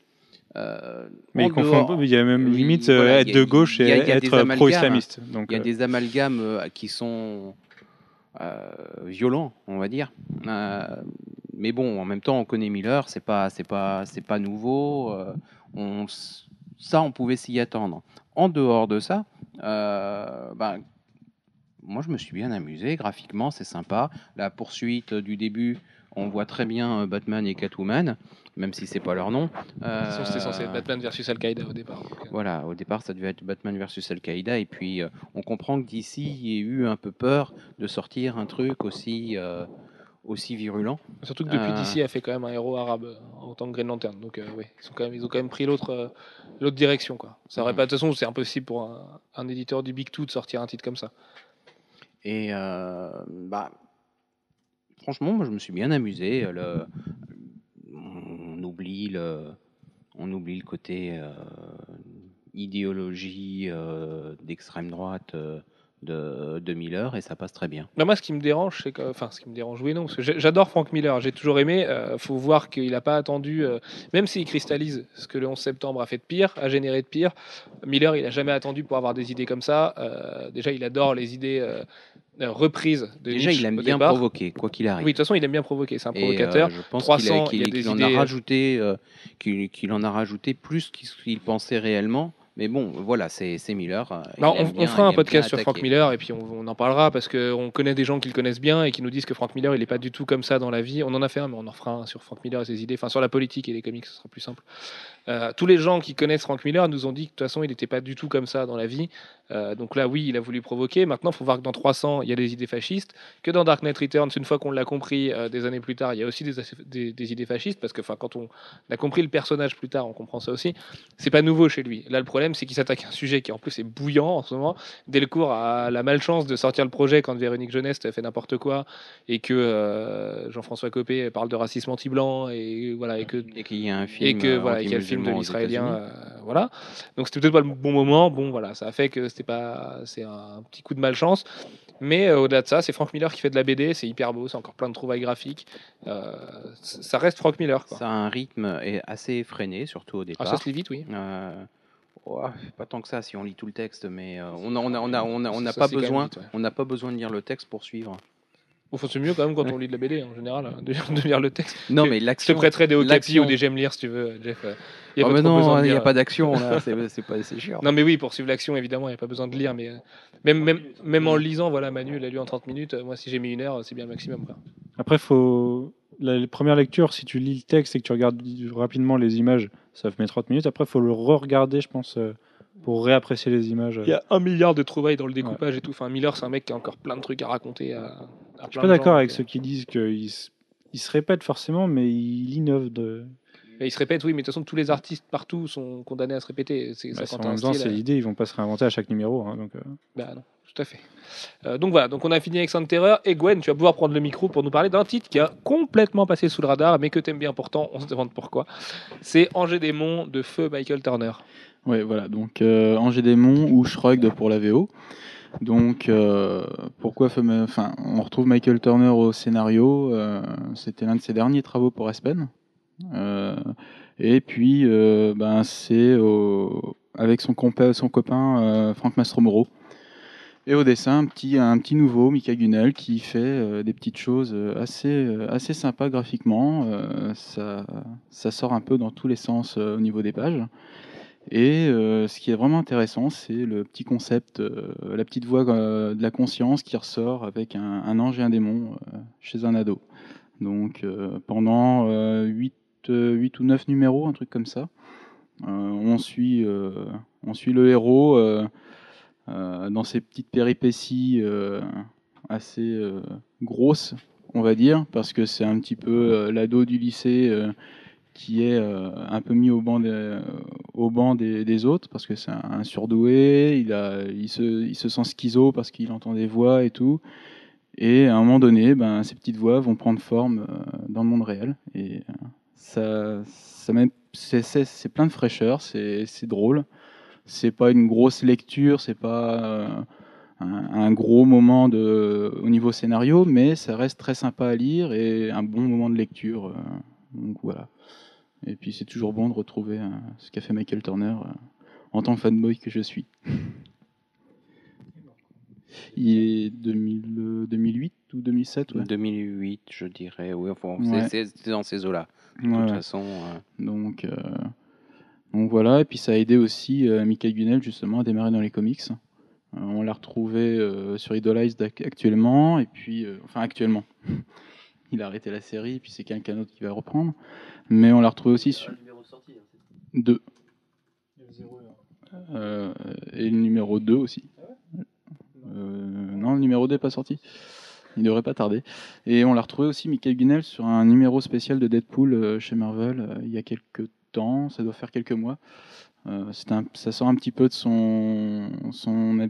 Mais il y a même limite voilà, il être a- de gauche et a- être pro-islamiste. Il y a des amalgames qui sont violents, on va dire. Mais bon, en même temps, on connaît Miller, c'est pas, c'est pas, c'est pas nouveau. euh, on, ça, on pouvait s'y attendre. En dehors de ça, euh, ben, moi, je me suis bien amusé. Graphiquement, c'est sympa. La poursuite du début on voit très bien euh, Batman et Catwoman, même si c'est pas leur nom. Façon, C'était censé être Euh, Batman versus Al-Qaïda au départ. euh. Voilà, au départ, ça devait être Batman versus Al-Qaïda, et puis euh, on comprend que d'ici, il y a eu un peu peur de sortir un truc aussi, euh, aussi virulent. Surtout que depuis Euh. DC a fait quand même un héros arabe euh, en tant que Green Lantern. Donc euh, ouais, ils, sont quand même, ils ont quand même pris l'autre l'autre direction. Quoi. Ça aurait Mhm. pas, de toute façon, c'est impossible pour un, un éditeur du Big Two de sortir un titre comme ça. Et bah, franchement, moi, je me suis bien amusé. Le, on oublie le, on oublie le côté euh, idéologie euh, d'extrême droite euh, de, de Miller et ça passe très bien. Moi, ce qui me dérange, c'est que, enfin, ce qui me dérange, oui, non, parce que j'adore Frank Miller, j'ai toujours aimé. euh, faut voir qu'il n'a pas attendu, euh, même s'il cristallise ce que le 11 septembre a fait de pire, a généré de pire. Miller, il a jamais attendu pour avoir des idées comme ça. Euh, déjà, il adore les idées euh, euh, reprises de Déjà, Nietzsche il aime bien départ. provoquer, quoi qu'il arrive. Oui, de toute façon, il aime bien provoquer. C'est un provocateur. euh, je pense 300, qu'il a- il y a qu'il- des qu'il en idées, euh, a rajouté, euh, qu'il qu'il en a rajouté plus qu'il pensait réellement. Mais bon, voilà, c'est Miller. euh, aime on, fera un podcast sur Frank. Miller et puis on, on en parlera parce qu'on connaît des gens qui le connaissent bien et qui nous disent que Frank Miller il n'est pas du tout comme ça dans la vie. On en a fait un, mais on en fera un sur Frank Miller et ses idées, enfin sur la politique et les comics, ce sera plus simple. Euh, tous les gens qui connaissent Frank Miller nous ont dit que de toute façon il n'était pas du tout comme ça dans la vie. Euh, donc là, oui, il a voulu provoquer. Maintenant, il faut voir que dans 300, il y a des idées fascistes, que dans Dark Knight Returns, une fois qu'on l'a compris euh, des années plus tard, il y a aussi des, des- des idées fascistes parce que quand on a compris le personnage plus tard, on comprend ça aussi. C'est pas nouveau chez lui. Là, le problème, c'est qu'il s'attaque à un sujet qui en plus est bouillant en ce moment. Delcourt a la malchance de sortir le projet quand Véronique Jeunesse fait n'importe quoi et que Jean-François Copé parle de racisme anti-blanc et voilà et que Et qu'il y a un film. et que voilà qu'il y a le film de anti-musulman aux l'israélien euh, voilà donc c'était peut-être pas le bon moment bon voilà ça a fait que c'était pas c'est un petit coup de malchance mais euh, au-delà de ça c'est Frank Miller qui fait de la BD c'est hyper beau c'est encore plein de trouvailles graphiques Euh, ça reste Frank Miller quoi. Ça a un rythme est assez effréné, surtout au ah départ. ça se lit vite oui Euh, pas tant que ça si on lit tout le texte, mais on n'a on a, on a, on a, pas besoin, vite, ouais. on n'a pas besoin de lire le texte pour suivre. Faut- c'est mieux quand même quand on lit de la BD en général hein, de, de lire le texte Non, Je- mais je te l'action. prêterai des Okapi l'action. ou des J'aime lire si tu veux Jeff euh, y a Oh, pas mais trop besoin non, il n'y a pas d'action là, c'est pas c'est chiant. Non mais oui, pour suivre l'action, évidemment, il n'y a pas besoin de lire, mais euh, même, même, même en lisant, voilà, Manu l'a lu en 30 minutes, euh, moi si j'ai mis une heure, c'est bien le maximum. Quoi. Après, faut la, première lecture, si tu lis le texte et que tu regardes rapidement les images, ça met 30 minutes. Après, faut le re-regarder, je pense, euh, pour réapprécier les images. Il y a un milliard de trouvailles dans le découpage et tout. Enfin, Miller, c'est un mec qui a encore plein de trucs à raconter. À, à Je suis pas d'accord avec ceux qui disent qu'il il se répète forcément, mais il innove. De... euh, il se répète, oui, mais de toute façon, tous les artistes partout sont condamnés à se répéter. C'est, Bah, ça, en même temps, c'est euh, l'idée, ils vont pas se réinventer à chaque numéro. hein, donc, euh. Bah non, tout à fait. Euh, donc voilà, donc on a fini avec Sainte Terreur. Et Gwen, tu vas pouvoir prendre le micro pour nous parler d'un titre qui a complètement passé sous le radar, mais que t'aimes bien pourtant, on se demande pourquoi. C'est Angers Démon de Feu Michael Turner. Ouais, voilà, donc euh, Angers Démon ou Shrugged pour la VO. Donc, euh, pourquoi enfin, on retrouve Michael Turner au scénario. euh, C'était l'un de ses derniers travaux pour Aspen. Euh, et puis, ben, c'est avec son, son copain Frank Mastromoro. Et au dessin, un petit, nouveau, Mika Gunnell, qui fait des petites choses assez, sympas graphiquement. Ça, ça sort un peu dans tous les sens au niveau des pages. Et euh, ce qui est vraiment intéressant, c'est le petit concept, euh, la petite voix euh, de la conscience qui ressort avec un, ange et un démon chez un ado. Donc pendant 8, ou 9 numéros, un truc comme ça, on, suit, on suit le héros dans ses petites péripéties assez grosses, on va dire, parce que c'est un petit peu l'ado du lycée qui est euh, un peu mis au banc, des, des autres parce que c'est un, surdoué, il, se, sent schizo parce qu'il entend des voix et tout. Et à un moment donné, ben, ces petites voix vont prendre forme euh, dans le monde réel. Et euh, ça, c'est, plein de fraîcheur, c'est, drôle. C'est pas une grosse lecture, c'est pas euh, un, gros moment au niveau scénario, mais ça reste très sympa à lire et un bon moment de lecture. euh, donc voilà. Et puis c'est toujours bon de retrouver euh, ce qu'a fait Michael Turner euh, en tant que fanboy que je suis. Il est 2000, euh, 2008 ou 2007 ouais. 2008, je dirais. Oui, enfin, Ouais. c'est- dans ces eaux-là. De Ouais, toute façon, Donc, donc voilà, et puis ça a aidé aussi Michael Gunnell justement à démarrer dans les comics. On l'a retrouvé sur Idolize actuellement, et puis, enfin actuellement. il a arrêté la série, puis c'est quelqu'un d'autre qui va reprendre. Mais on l'a retrouvé aussi sur deux. Euh, et le numéro 2 aussi. Euh, non, le numéro 2 n'est pas sorti. Il devrait pas tarder. Et on l'a retrouvé aussi, Michael Gunnell, sur un numéro spécial de Deadpool euh, chez Marvel euh, il y a quelques temps, ça doit faire quelques mois. Euh, c'est un- ça sort un petit peu de son, son,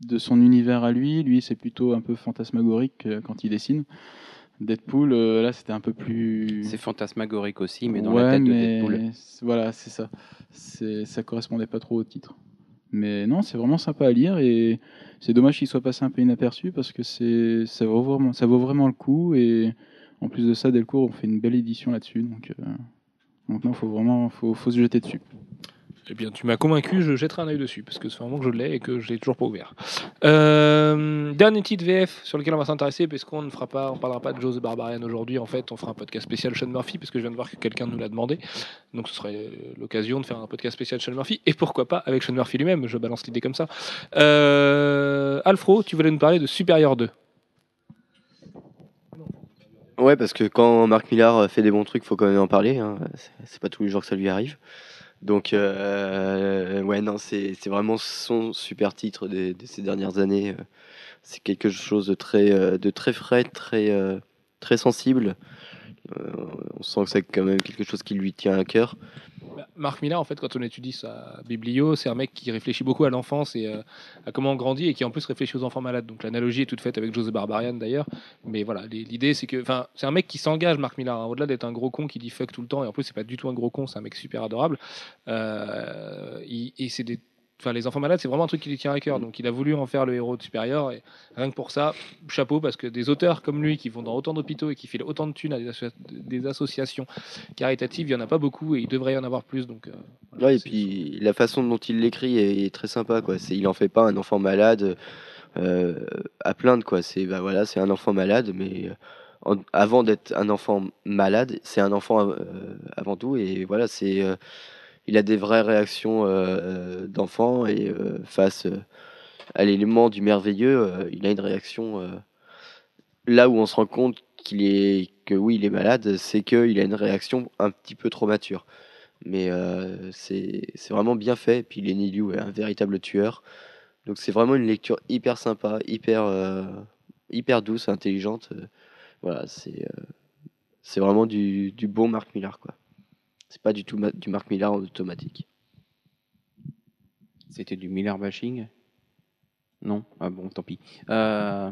de son univers à lui. Lui, c'est plutôt un peu fantasmagorique quand il dessine. Deadpool, euh, là, c'était un peu plus. C'est fantasmagorique aussi, mais dans ouais, la tête de mais Deadpool. c'est- Voilà, c'est ça. Ça correspondait pas trop au titre. Mais non, c'est vraiment sympa à lire et c'est dommage qu'il soit passé un peu inaperçu parce que c'est, ça, vaut vraiment, ça vaut vraiment le coup. Et en plus de ça, Delcourt, on fait une belle édition là-dessus. Donc, euh, donc non, faut vraiment faut, faut se jeter dessus. Eh bien, tu m'as convaincu, je jetterai un œil dessus, parce que c'est vraiment que je l'ai et que je l'ai toujours pas ouvert. Euh, dernier titre VF sur lequel on va s'intéresser, parce qu'on ne fera pas, on parlera pas de Joe the Barbarian aujourd'hui, en fait, on fera un podcast spécial Sean Murphy, parce que je viens de voir que quelqu'un nous l'a demandé. Donc ce serait l'occasion de faire un podcast spécial Sean Murphy, et pourquoi pas avec Sean Murphy lui-même, je balance l'idée comme ça. Euh, Alfro, tu voulais nous parler de Superior 2. Ouais, parce que quand Marc Millar fait des bons trucs, faut quand même en parler. hein. C'est pas tous les jours que ça lui arrive. Donc, euh, ouais, non, c'est vraiment son super titre de, ces dernières années. euh. C'est quelque chose de très, euh, très frais, très, euh, très sensible. Euh, on sent que c'est quand même quelque chose qui lui tient à cœur. Bah, Marc Millar, en fait, quand on étudie sa biblio, c'est un mec qui réfléchit beaucoup à l'enfance et euh, à comment on grandit et qui en plus réfléchit aux enfants malades. Donc l'analogie est toute faite avec José Barbarian d'ailleurs. Mais voilà, l'idée c'est que, enfin, c'est un mec qui s'engage, Marc Millar. hein. Au-delà d'être un gros con qui dit fuck tout le temps et en plus c'est pas du tout un gros con, c'est un mec super adorable. Euh, il- et c'est des Enfin, les enfants malades, c'est vraiment un truc qui lui tient à cœur. Donc, il a voulu en faire le héros de supérieur. Et rien que pour ça, chapeau, parce que des auteurs comme lui qui vont dans autant d'hôpitaux et qui filent autant de thunes à des, asso- des associations caritatives, il y en a pas beaucoup et il devrait y en avoir plus. Donc, euh, voilà, Ouais, et c'est- puis la façon dont il l'écrit est, est très sympa, quoi. C'est, il en fait pas un enfant malade euh, à plaindre, quoi. C'est, bah voilà, c'est un enfant malade, mais euh, en- avant d'être un enfant malade, c'est un enfant euh, avant tout, et voilà, c'est, il a des vraies réactions euh, euh, d'enfant et euh, face à l'élément du merveilleux, il a une réaction. là où on se rend compte qu'il est, malade, c'est qu'il a une réaction un petit peu trop mature. Mais c'est vraiment bien fait. Puis Lenny Liu est un véritable tueur. Donc c'est vraiment une lecture hyper sympa, hyper, douce, intelligente. Voilà, c'est vraiment du, du bon Marc Millar, quoi. C'est pas du tout du Marc Millar en automatique. C'était du Miller bashing? Non? Ah bon, tant pis. Euh,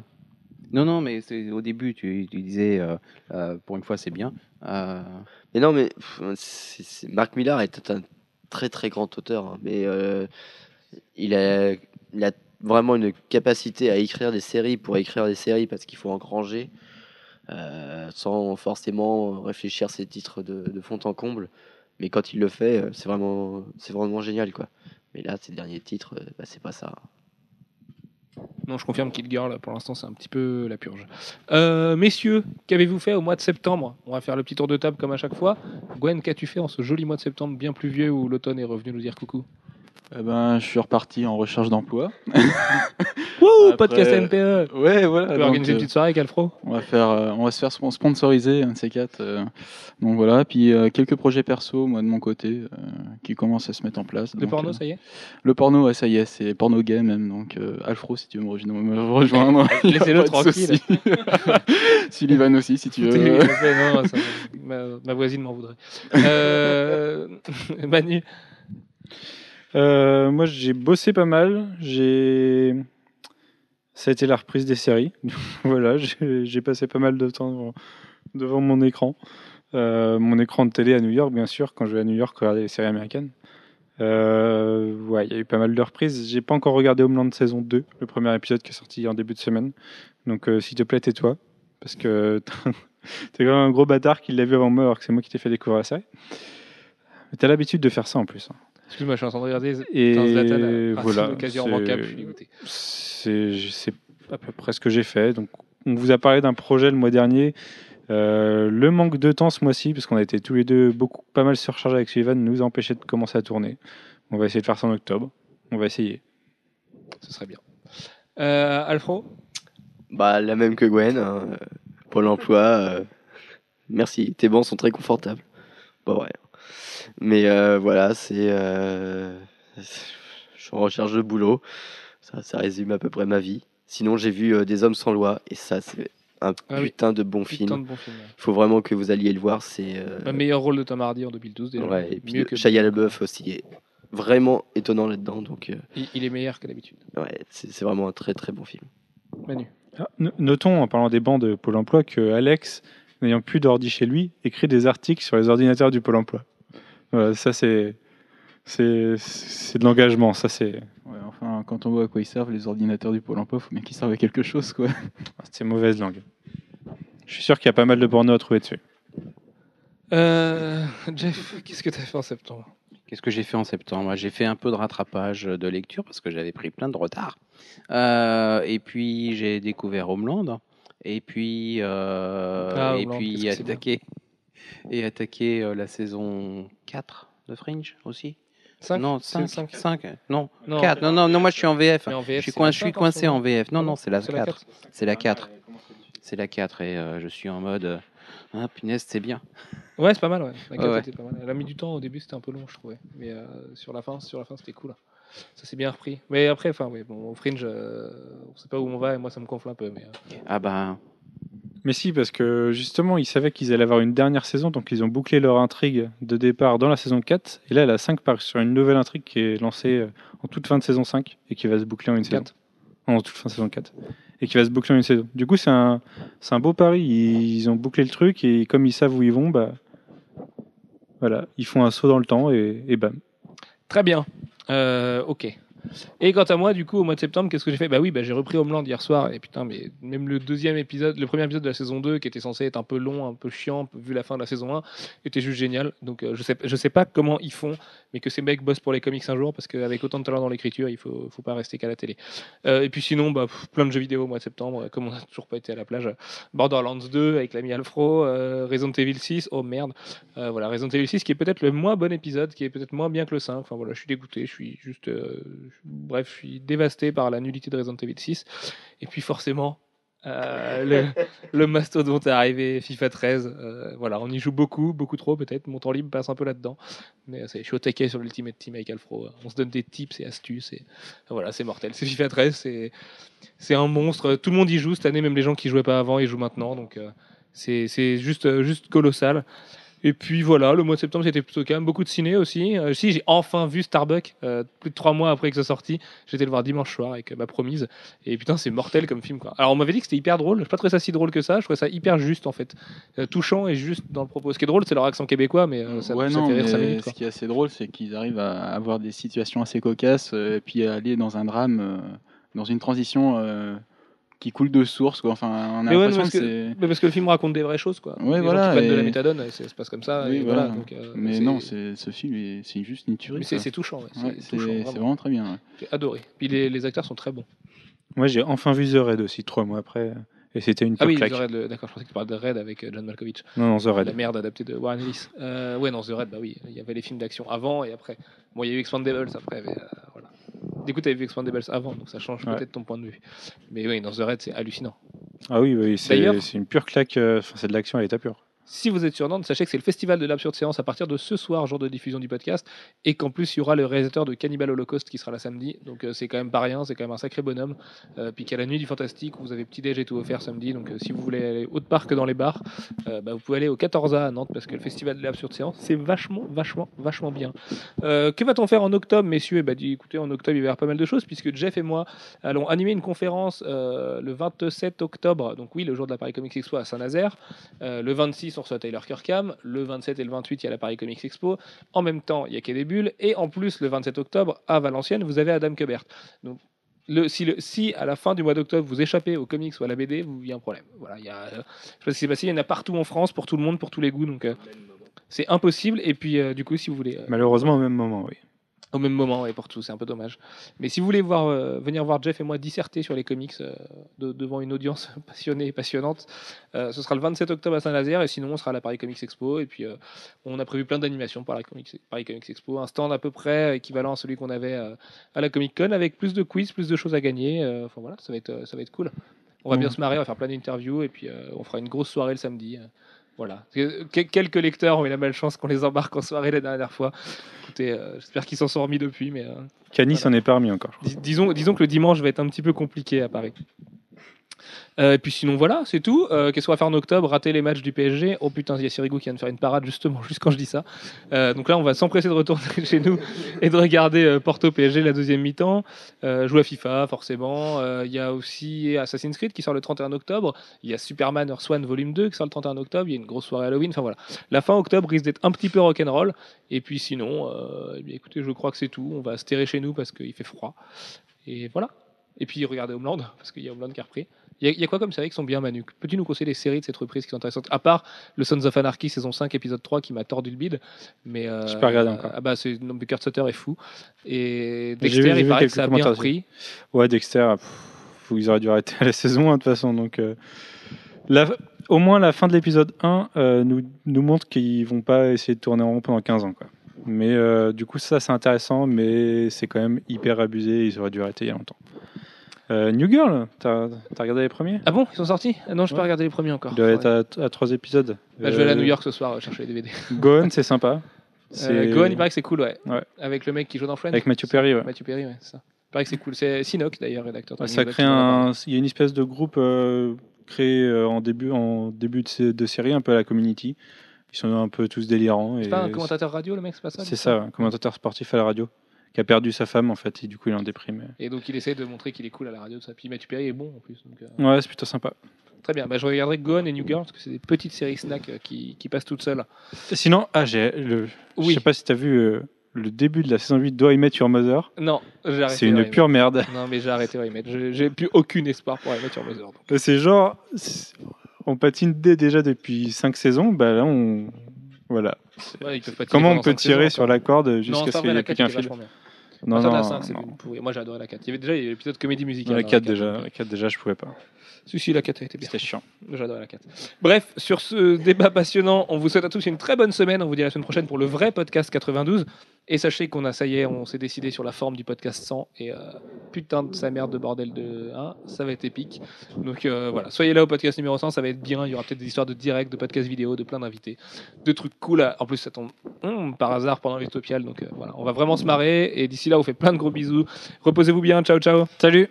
Non, non, mais c'est- au début, tu, tu disais, euh, euh, pour une fois, c'est bien. Mais non, mais Marc Millar est un très très grand auteur, hein, mais il, a, il a vraiment une capacité à écrire des séries pour écrire des séries parce qu'il faut engranger sans forcément réfléchir ses titres de, de fond en comble. Mais quand il le fait, euh, c'est vraiment, génial, quoi. Mais là, ces derniers titres, euh, bah, c'est pas ça. Non, je confirme Kid Girl, pour l'instant, c'est un petit peu la purge. Euh, messieurs, qu'avez-vous fait au mois de septembre? On va faire le petit tour de table comme à chaque fois. Gwen, qu'as-tu fait en ce joli mois de septembre bien pluvieux où l'automne est revenu nous dire coucou? Eh ben, je suis reparti en recherche d'emploi. Wouh Podcast NPE Ouais, On voilà. peut donc, organiser une euh, petite soirée avec Alfro On va faire, euh, on va se faire spon- sponsoriser un de ces quatre. euh, donc voilà, puis euh, quelques projets perso, moi de mon côté, euh, qui commencent à se mettre en place. Le donc, porno, euh, ça y est? Le porno, ouais, ça y est, c'est porno game même. Donc euh, Alfro, si tu veux me, rejoindre- Laissez-le tranquille. Sullivan aussi, si tu veux. Non, ça- ma, ma voisine m'en voudrait. Euh, Manu, Euh, moi, j'ai bossé pas mal. J'ai. Ça a été la reprise des séries. voilà, j'ai passé pas mal de temps devant, mon écran. Euh, mon écran de télé à New York, bien sûr, quand je vais à New York regarder les séries américaines. Euh, il y a eu pas mal de reprises. J'ai pas encore regardé Homeland saison 2, le premier épisode qui est sorti en début de semaine. Donc, s'il te plaît, tais-toi. Parce que t'es quand même un gros bâtard qui l'a vu avant moi, alors que c'est moi qui t'ai fait découvrir la série. Mais t'as l'habitude de faire ça en plus. hein. Excuse-moi, je suis en train de regarder. Et Putain, Zlatan a raté voilà, l'occasion c'est- remarquable, je suis dégoûté. c'est c'est à peu près ce que j'ai fait. Donc, on vous a parlé d'un projet le mois dernier. Euh, le manque de temps ce mois-ci, parce qu'on a été tous les deux beaucoup, pas mal surchargés avec Sullivan, nous a empêché de commencer à tourner. On va essayer de faire ça en octobre. On va essayer. Ce serait bien. Euh, Alfro? Bah, la même que Gwen. hein. Pôle emploi, euh, merci. Tes bancs sont très confortables. Bon, ouais. Mais euh, voilà, c'est. euh, je suis en recherche de boulot. Ça, ça résume à peu près ma vie. Sinon, j'ai vu euh, Des Hommes sans loi, et ça, c'est un Ah oui. putain de bon Putain film. de bon film. ouais. Il faut vraiment que vous alliez le voir. C'est. euh, Le meilleur rôle de Tom Hardy en 2012 déjà. ouais, et puis Mieux le- que Shia LaBeouf aussi est vraiment étonnant là-dedans. Donc, euh, il, il est meilleur que d'habitude. ouais, c'est vraiment un très très bon film. Manu. Ah, no- Notons, en parlant des bancs de Pôle emploi, que Alex, n'ayant plus d'ordi chez lui, écrit des articles sur les ordinateurs du Pôle emploi. Voilà, ça, c'est. C'est c'est de l'engagement, ça c'est Ouais, enfin, quand on voit à quoi ils servent les ordinateurs du Pôle emploi, faut bien qu'ils servent à quelque chose, quoi. c'est mauvaise langue. Je suis sûr qu'il y a pas mal de porno à trouver dessus. Euh, Jeff, qu'est-ce que tu as fait en septembre? Qu'est-ce que j'ai fait en septembre? J'ai fait un peu de rattrapage de lecture parce que j'avais pris plein de retard. Euh, et puis j'ai découvert Homeland. Et puis, euh, Ah, et Homeland, puis attaqué, et attaqué euh, la saison 4 de Fringe aussi. 5 non, 5, 5 5, non, Non, 4. Non, non, non, moi je suis en VF. En Je VF, suis, c'est coin- la je suis 5 en coincé ce en. VF. Non, Ah non, c'est la c'est 4. 4. C'est la 4. C'est la 4 et euh, je suis en mode euh, ah punaise, c'est bien. Ouais, c'est pas mal, ouais. La Ouais, quatre ouais. était pas mal. Elle a mis du temps au début, c'était un peu long, je trouvais. Mais euh, sur la fin, sur la fin, c'était cool. Ça s'est bien repris. Mais après, enfin, oui, bon, au Fringe, euh, on sait pas où on va et moi, ça me gonfle un peu. Mais euh, Ah bah Mais si, parce que justement, ils savaient qu'ils allaient avoir une dernière saison, donc ils ont bouclé leur intrigue de départ dans la saison 4. Et là, elle a 5 part sur une nouvelle intrigue qui est lancée euh, en toute fin de saison 5 et qui va se boucler en une saison. Non, en toute fin de saison 4. Et qui va se boucler en une saison. Du coup, c'est un, c'est un beau pari. Ils, ils ont bouclé le truc et comme ils savent où ils vont, bah. Voilà, ils font un saut dans le temps et, et bam. Très bien. Euh, ok. Et quant à moi, du coup, au mois de septembre, qu'est-ce que j'ai fait? Bah oui, bah, j'ai repris Homeland hier soir. Et putain, mais même le deuxième épisode, le premier épisode de la saison 2, qui était censé être un peu long, un peu chiant, vu la fin de la saison 1, était juste génial. Donc euh, je sais, pas comment ils font, mais que ces mecs bossent pour les comics un jour, parce qu'avec autant de talent dans l'écriture, il faut, faut pas rester qu'à la télé. Euh, et puis sinon, bah, plein de jeux vidéo au mois de septembre, comme on n'a toujours pas été à la plage. Borderlands 2 avec l'ami Alfro, euh, Resident Evil 6, oh merde. Euh, voilà, Resident Evil 6 qui est peut-être le moins bon épisode, qui est peut-être moins bien que le 5. Enfin voilà, je suis dégoûté, je suis juste. Bref, je suis dévasté par la nullité de Resident Evil 6. Et puis forcément. euh, le, le mastodonte est arrivé, FIFA 13. euh, voilà, on y joue beaucoup, beaucoup trop peut-être. Mon temps libre passe un peu là-dedans. Mais euh, je suis au taquet sur l'Ultimate Team avec Alfro. On se donne des tips et astuces. Voilà, c'est mortel. C'est FIFA 13, c'est un monstre. Tout le monde y joue cette année, même les gens qui jouaient pas avant, ils jouent maintenant. Donc c'est juste, juste colossal. Et puis voilà, le mois de septembre c'était plutôt calme, beaucoup de ciné aussi. Euh, si j'ai enfin vu Starbuck, euh, plus de trois mois après que ça sorti, j'étais le voir dimanche soir avec euh, ma promise. Et putain, c'est mortel comme film quoi. Alors on m'avait dit que c'était hyper drôle, je pas trouvé ça si drôle que ça, je trouvais ça hyper juste en fait, Euh, touchant et juste dans le propos. Ce qui est drôle, c'est leur accent québécois, mais ça, ouais, ça non, fait rire mais 5 minutes. quoi. ce qui est assez drôle, c'est qu'ils arrivent à avoir des situations assez cocasses et puis à aller dans un drame, dans une transition qui coule de source. Quoi. Enfin, on a Mais ouais, parce que, mais parce que le film raconte des vraies choses quoi. Ouais, les voilà, gens qui de la méthadone, et ça se passe comme ça. Oui, et voilà. voilà, donc, euh, Mais non, c'est- ce film, est- c'est juste une tuerie. mais c'est touchant, ouais, c'est Ouais, c'est touchant, c'est vraiment. vraiment très bien. ouais. J'ai adoré. Puis les, les acteurs sont très bons. Moi, j'ai enfin vu The Raid aussi, trois mois après. Et c'était une Ah pure oui, claque. The Raid, le- d'accord, je pensais que tu parlais de Red avec euh, John Malkovich. Non, non, The La Raid. merde adaptée de Warren Ellis. Euh, ouais, non, The Red, bah oui, il y avait les films d'action avant et après. Bon, il y a eu Expandables après, mais euh, voilà. Du coup, tu avais vu Expandables avant, donc ça change Ouais. peut-être ton point de vue. Mais oui, dans The Red, c'est hallucinant. Ah oui, oui c'est une pure claque. euh, Enfin, c'est de l'action à l'état pur. Si vous êtes sur Nantes, sachez que c'est le festival de l'absurde séance à partir de ce soir, jour de diffusion du podcast, et qu'en plus il y aura le réalisateur de Cannibal Holocaust qui sera là samedi. Donc euh, c'est quand même pas rien, c'est quand même un sacré bonhomme. Euh, puis a la nuit du fantastique vous avez petit déj et tout offert samedi. Donc euh, si vous voulez aller autre part que dans les bars, euh, bah, vous pouvez aller au 14A à Nantes parce que le festival de l'absurde séance c'est vachement, vachement, vachement bien. Que va-t-on faire en octobre, messieurs? Eh dis- écoutez, en octobre il va y avoir pas mal de choses puisque Jeff et moi allons animer une conférence le 27 octobre. Donc oui, le jour de la Paris Comics Expo à Saint-Nazaire. Le 26, on reçoit Tyler Kirkham. Le 27 et le 28, il y a la Paris Comics Expo. En même temps, il y a Quai des. Et en plus, le 27 octobre, à Valenciennes, vous avez Adam Quebert. Donc, si, à la fin du mois d'octobre, vous échappez aux comics ou à la BD, vous il y a un problème. Voilà, il y euh, sais pas ce qui s'est passé, il y en a partout en France, pour tout le monde, pour tous les goûts. Donc, euh, c'est impossible. Et puis, euh, du coup, si vous voulez. Malheureusement, au même moment, oui. Au même moment, et pour tout, c'est un peu dommage. Mais si vous voulez voir, euh, venir voir Jeff et moi disserter sur les comics euh, de- devant une audience passionnée et passionnante, euh, ce sera le 27 octobre à Saint-Nazaire, et sinon on sera à la Paris Comics Expo. Et puis on a prévu plein d'animations par la Comics, Paris Comics Expo, un stand à peu près équivalent à celui qu'on avait à la Comic Con, avec plus de quiz, plus de choses à gagner. Enfin voilà, ça va être, ça va être cool. On va bien se marrer, on va faire plein d'interviews et puis on fera une grosse soirée le samedi. Euh, voilà. Que- Quelques lecteurs ont eu la malchance qu'on les embarque en soirée la dernière fois. Écoutez, euh, j'espère qu'ils s'en sont remis depuis, mais euh, Cani Voilà. s'en est pas remis encore. dis- disons que le dimanche va être un petit peu compliqué à Paris. Euh, et puis sinon voilà, c'est tout. Qu'est-ce qu'on va faire en octobre Rater les matchs du PSG. Oh putain, il y a Sirigu qui vient de faire une parade justement, juste quand je dis ça. Euh, donc là, on va s'empresser de retourner chez nous et de regarder euh, Porto PSG la deuxième mi-temps. Jouer à FIFA forcément. Il y a aussi Assassin's Creed qui sort le 31 octobre. Il y a Superman Earth One Volume 2 qui sort le 31 octobre. Il y a une grosse soirée Halloween. Enfin voilà, la fin octobre risque d'être un petit peu rock'n'roll. Et puis sinon, eh écoutez, je crois que c'est tout. On va se terrer chez nous parce qu'il fait froid. Et voilà. Et puis regardez Homeland, parce qu'il y a Homeland qui a repris. Il y, a- il y a quoi comme séries qui sont bien, Manu? Peux-tu nous conseiller des séries de cette reprise qui sont intéressantes? À part le Sons of Anarchy saison 5, épisode 3, qui m'a tordu le bide. Mais, euh, J'ai pas regardé encore. Ah bah, c'est, non, Kurt Sutter est fou. Et vu- Dexter, j'ai il vu paraît que ça a bien repris. Ouais, Dexter, pff, ils auraient dû arrêter à la saison 1 de toute façon. Donc, euh, la- au moins la fin de l'épisode 1 euh, nous, nous montre qu'ils vont pas essayer de tourner en rond pendant 15 ans. Quoi. Mais euh, du coup, ça c'est intéressant, mais c'est quand même hyper abusé. Ils auraient dû arrêter il y a longtemps. Euh, New Girl, t'as as regardé les premiers? Ah bon Ils sont sortis? Ah Non, je peux Ouais. regarder les premiers encore. Il doit être à, à trois épisodes. Bah, je vais aller à Euh, New York ce soir euh, chercher les DVD. Gone, c'est sympa. Gohan, il paraît que c'est cool, ouais. Ouais. Avec le mec qui joue dans Friends. Avec Matthew Perry, ouais. Matthew Perry, ouais, c'est ça. Il paraît que c'est cool. C'est Sinoc d'ailleurs, rédacteur. ça crée un. Il y a une espèce de groupe créé en début, en début de, de série, un peu à la community. Ils sont un peu tous délirants. C'est pas un commentateur radio, le mec, c'est pas ça C'est ça, un commentateur sportif à la radio, qui a perdu sa femme en fait, et du coup il est en déprime. Et donc il essaie de montrer qu'il est cool à la radio, tout ça. Puis Matthew Perry est bon en plus. donc, euh, Ouais, c'est plutôt sympa. Très bien. Bah, je regarderai Gohan et New Girl parce que c'est des petites séries snack euh, qui, qui passent toutes seules. Sinon, ah, j'ai le. Je Oui. sais pas si t'as vu euh, le début de la saison 8 d'O I Met Your Mother. Non, j'ai arrêté. C'est une pure merde. Non, mais j'ai arrêté I Met. J'ai plus aucun espoir pour I Met Your Mother. C'est genre. On patine dès déjà depuis 5 saisons, bah là on. Voilà. Ouais, Comment on peut tirer saisons, sur la corde jusqu'à ce qu'il n'y ait plus 4 qu'un fil Non, de la non, 5, c'est non. pourri. Moi adoré la 4. Il y avait déjà l'épisode comédie musicale. Non, la dans 4 4, déjà, donc, euh, la 4 déjà, je pouvais pas. Si, si, la 4 a été bien. C'était chiant. J'adorais la 4. Bref, sur ce débat passionnant, on vous souhaite à tous une très bonne semaine. On vous dit à la semaine prochaine pour le vrai podcast 92. Et sachez qu'on a, ça y est, on s'est décidé sur la forme du podcast 100. Et euh, putain de sa merde de bordel de 1, ça va être épique. Donc euh, voilà, soyez là au podcast numéro 100, ça va être bien. Il y aura peut-être des histoires de direct, de podcast vidéo, de plein d'invités, de trucs cool. En plus, ça tombe hum, par hasard pendant l'Utopial. Donc euh, voilà, on va vraiment se marrer. Et d'ici là, on vous fait plein de gros bisous. Reposez-vous bien. Ciao, ciao. Salut.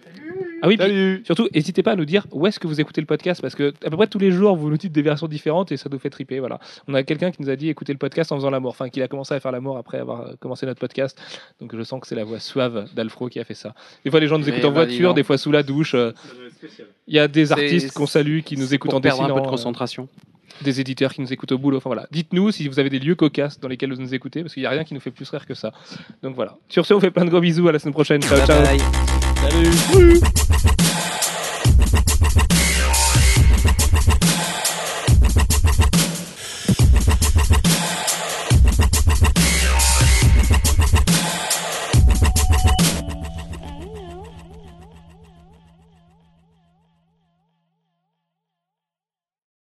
Ah oui, Salut Surtout, n'hésitez pas à nous dire où est-ce que vous écoutez le podcast parce que à peu près tous les jours vous nous dites des versions différentes et ça nous fait triper. Voilà. On a quelqu'un qui nous a dit écouter le podcast en faisant l'amour, enfin qu'il a commencé à faire l'amour après avoir euh, commencé notre podcast. Donc je sens que c'est la voix suave d'Alfro qui a fait ça. Des fois les gens nous Eh écoutent en ben, voiture, des fois sous la douche. euh, Il y a des artistes qu'on salue qui nous écoutent pour en perdre un dessinant, peu de euh, concentration. des éditeurs qui nous écoutent au boulot. Enfin voilà. Dites-nous si vous avez des lieux cocasses dans lesquels vous nous écoutez parce qu'il n'y a rien qui nous fait plus rire que ça. Donc voilà. Sur ce, on fait plein de gros bisous. À la semaine prochaine. Ciao, Bye ciao. bye. Salut.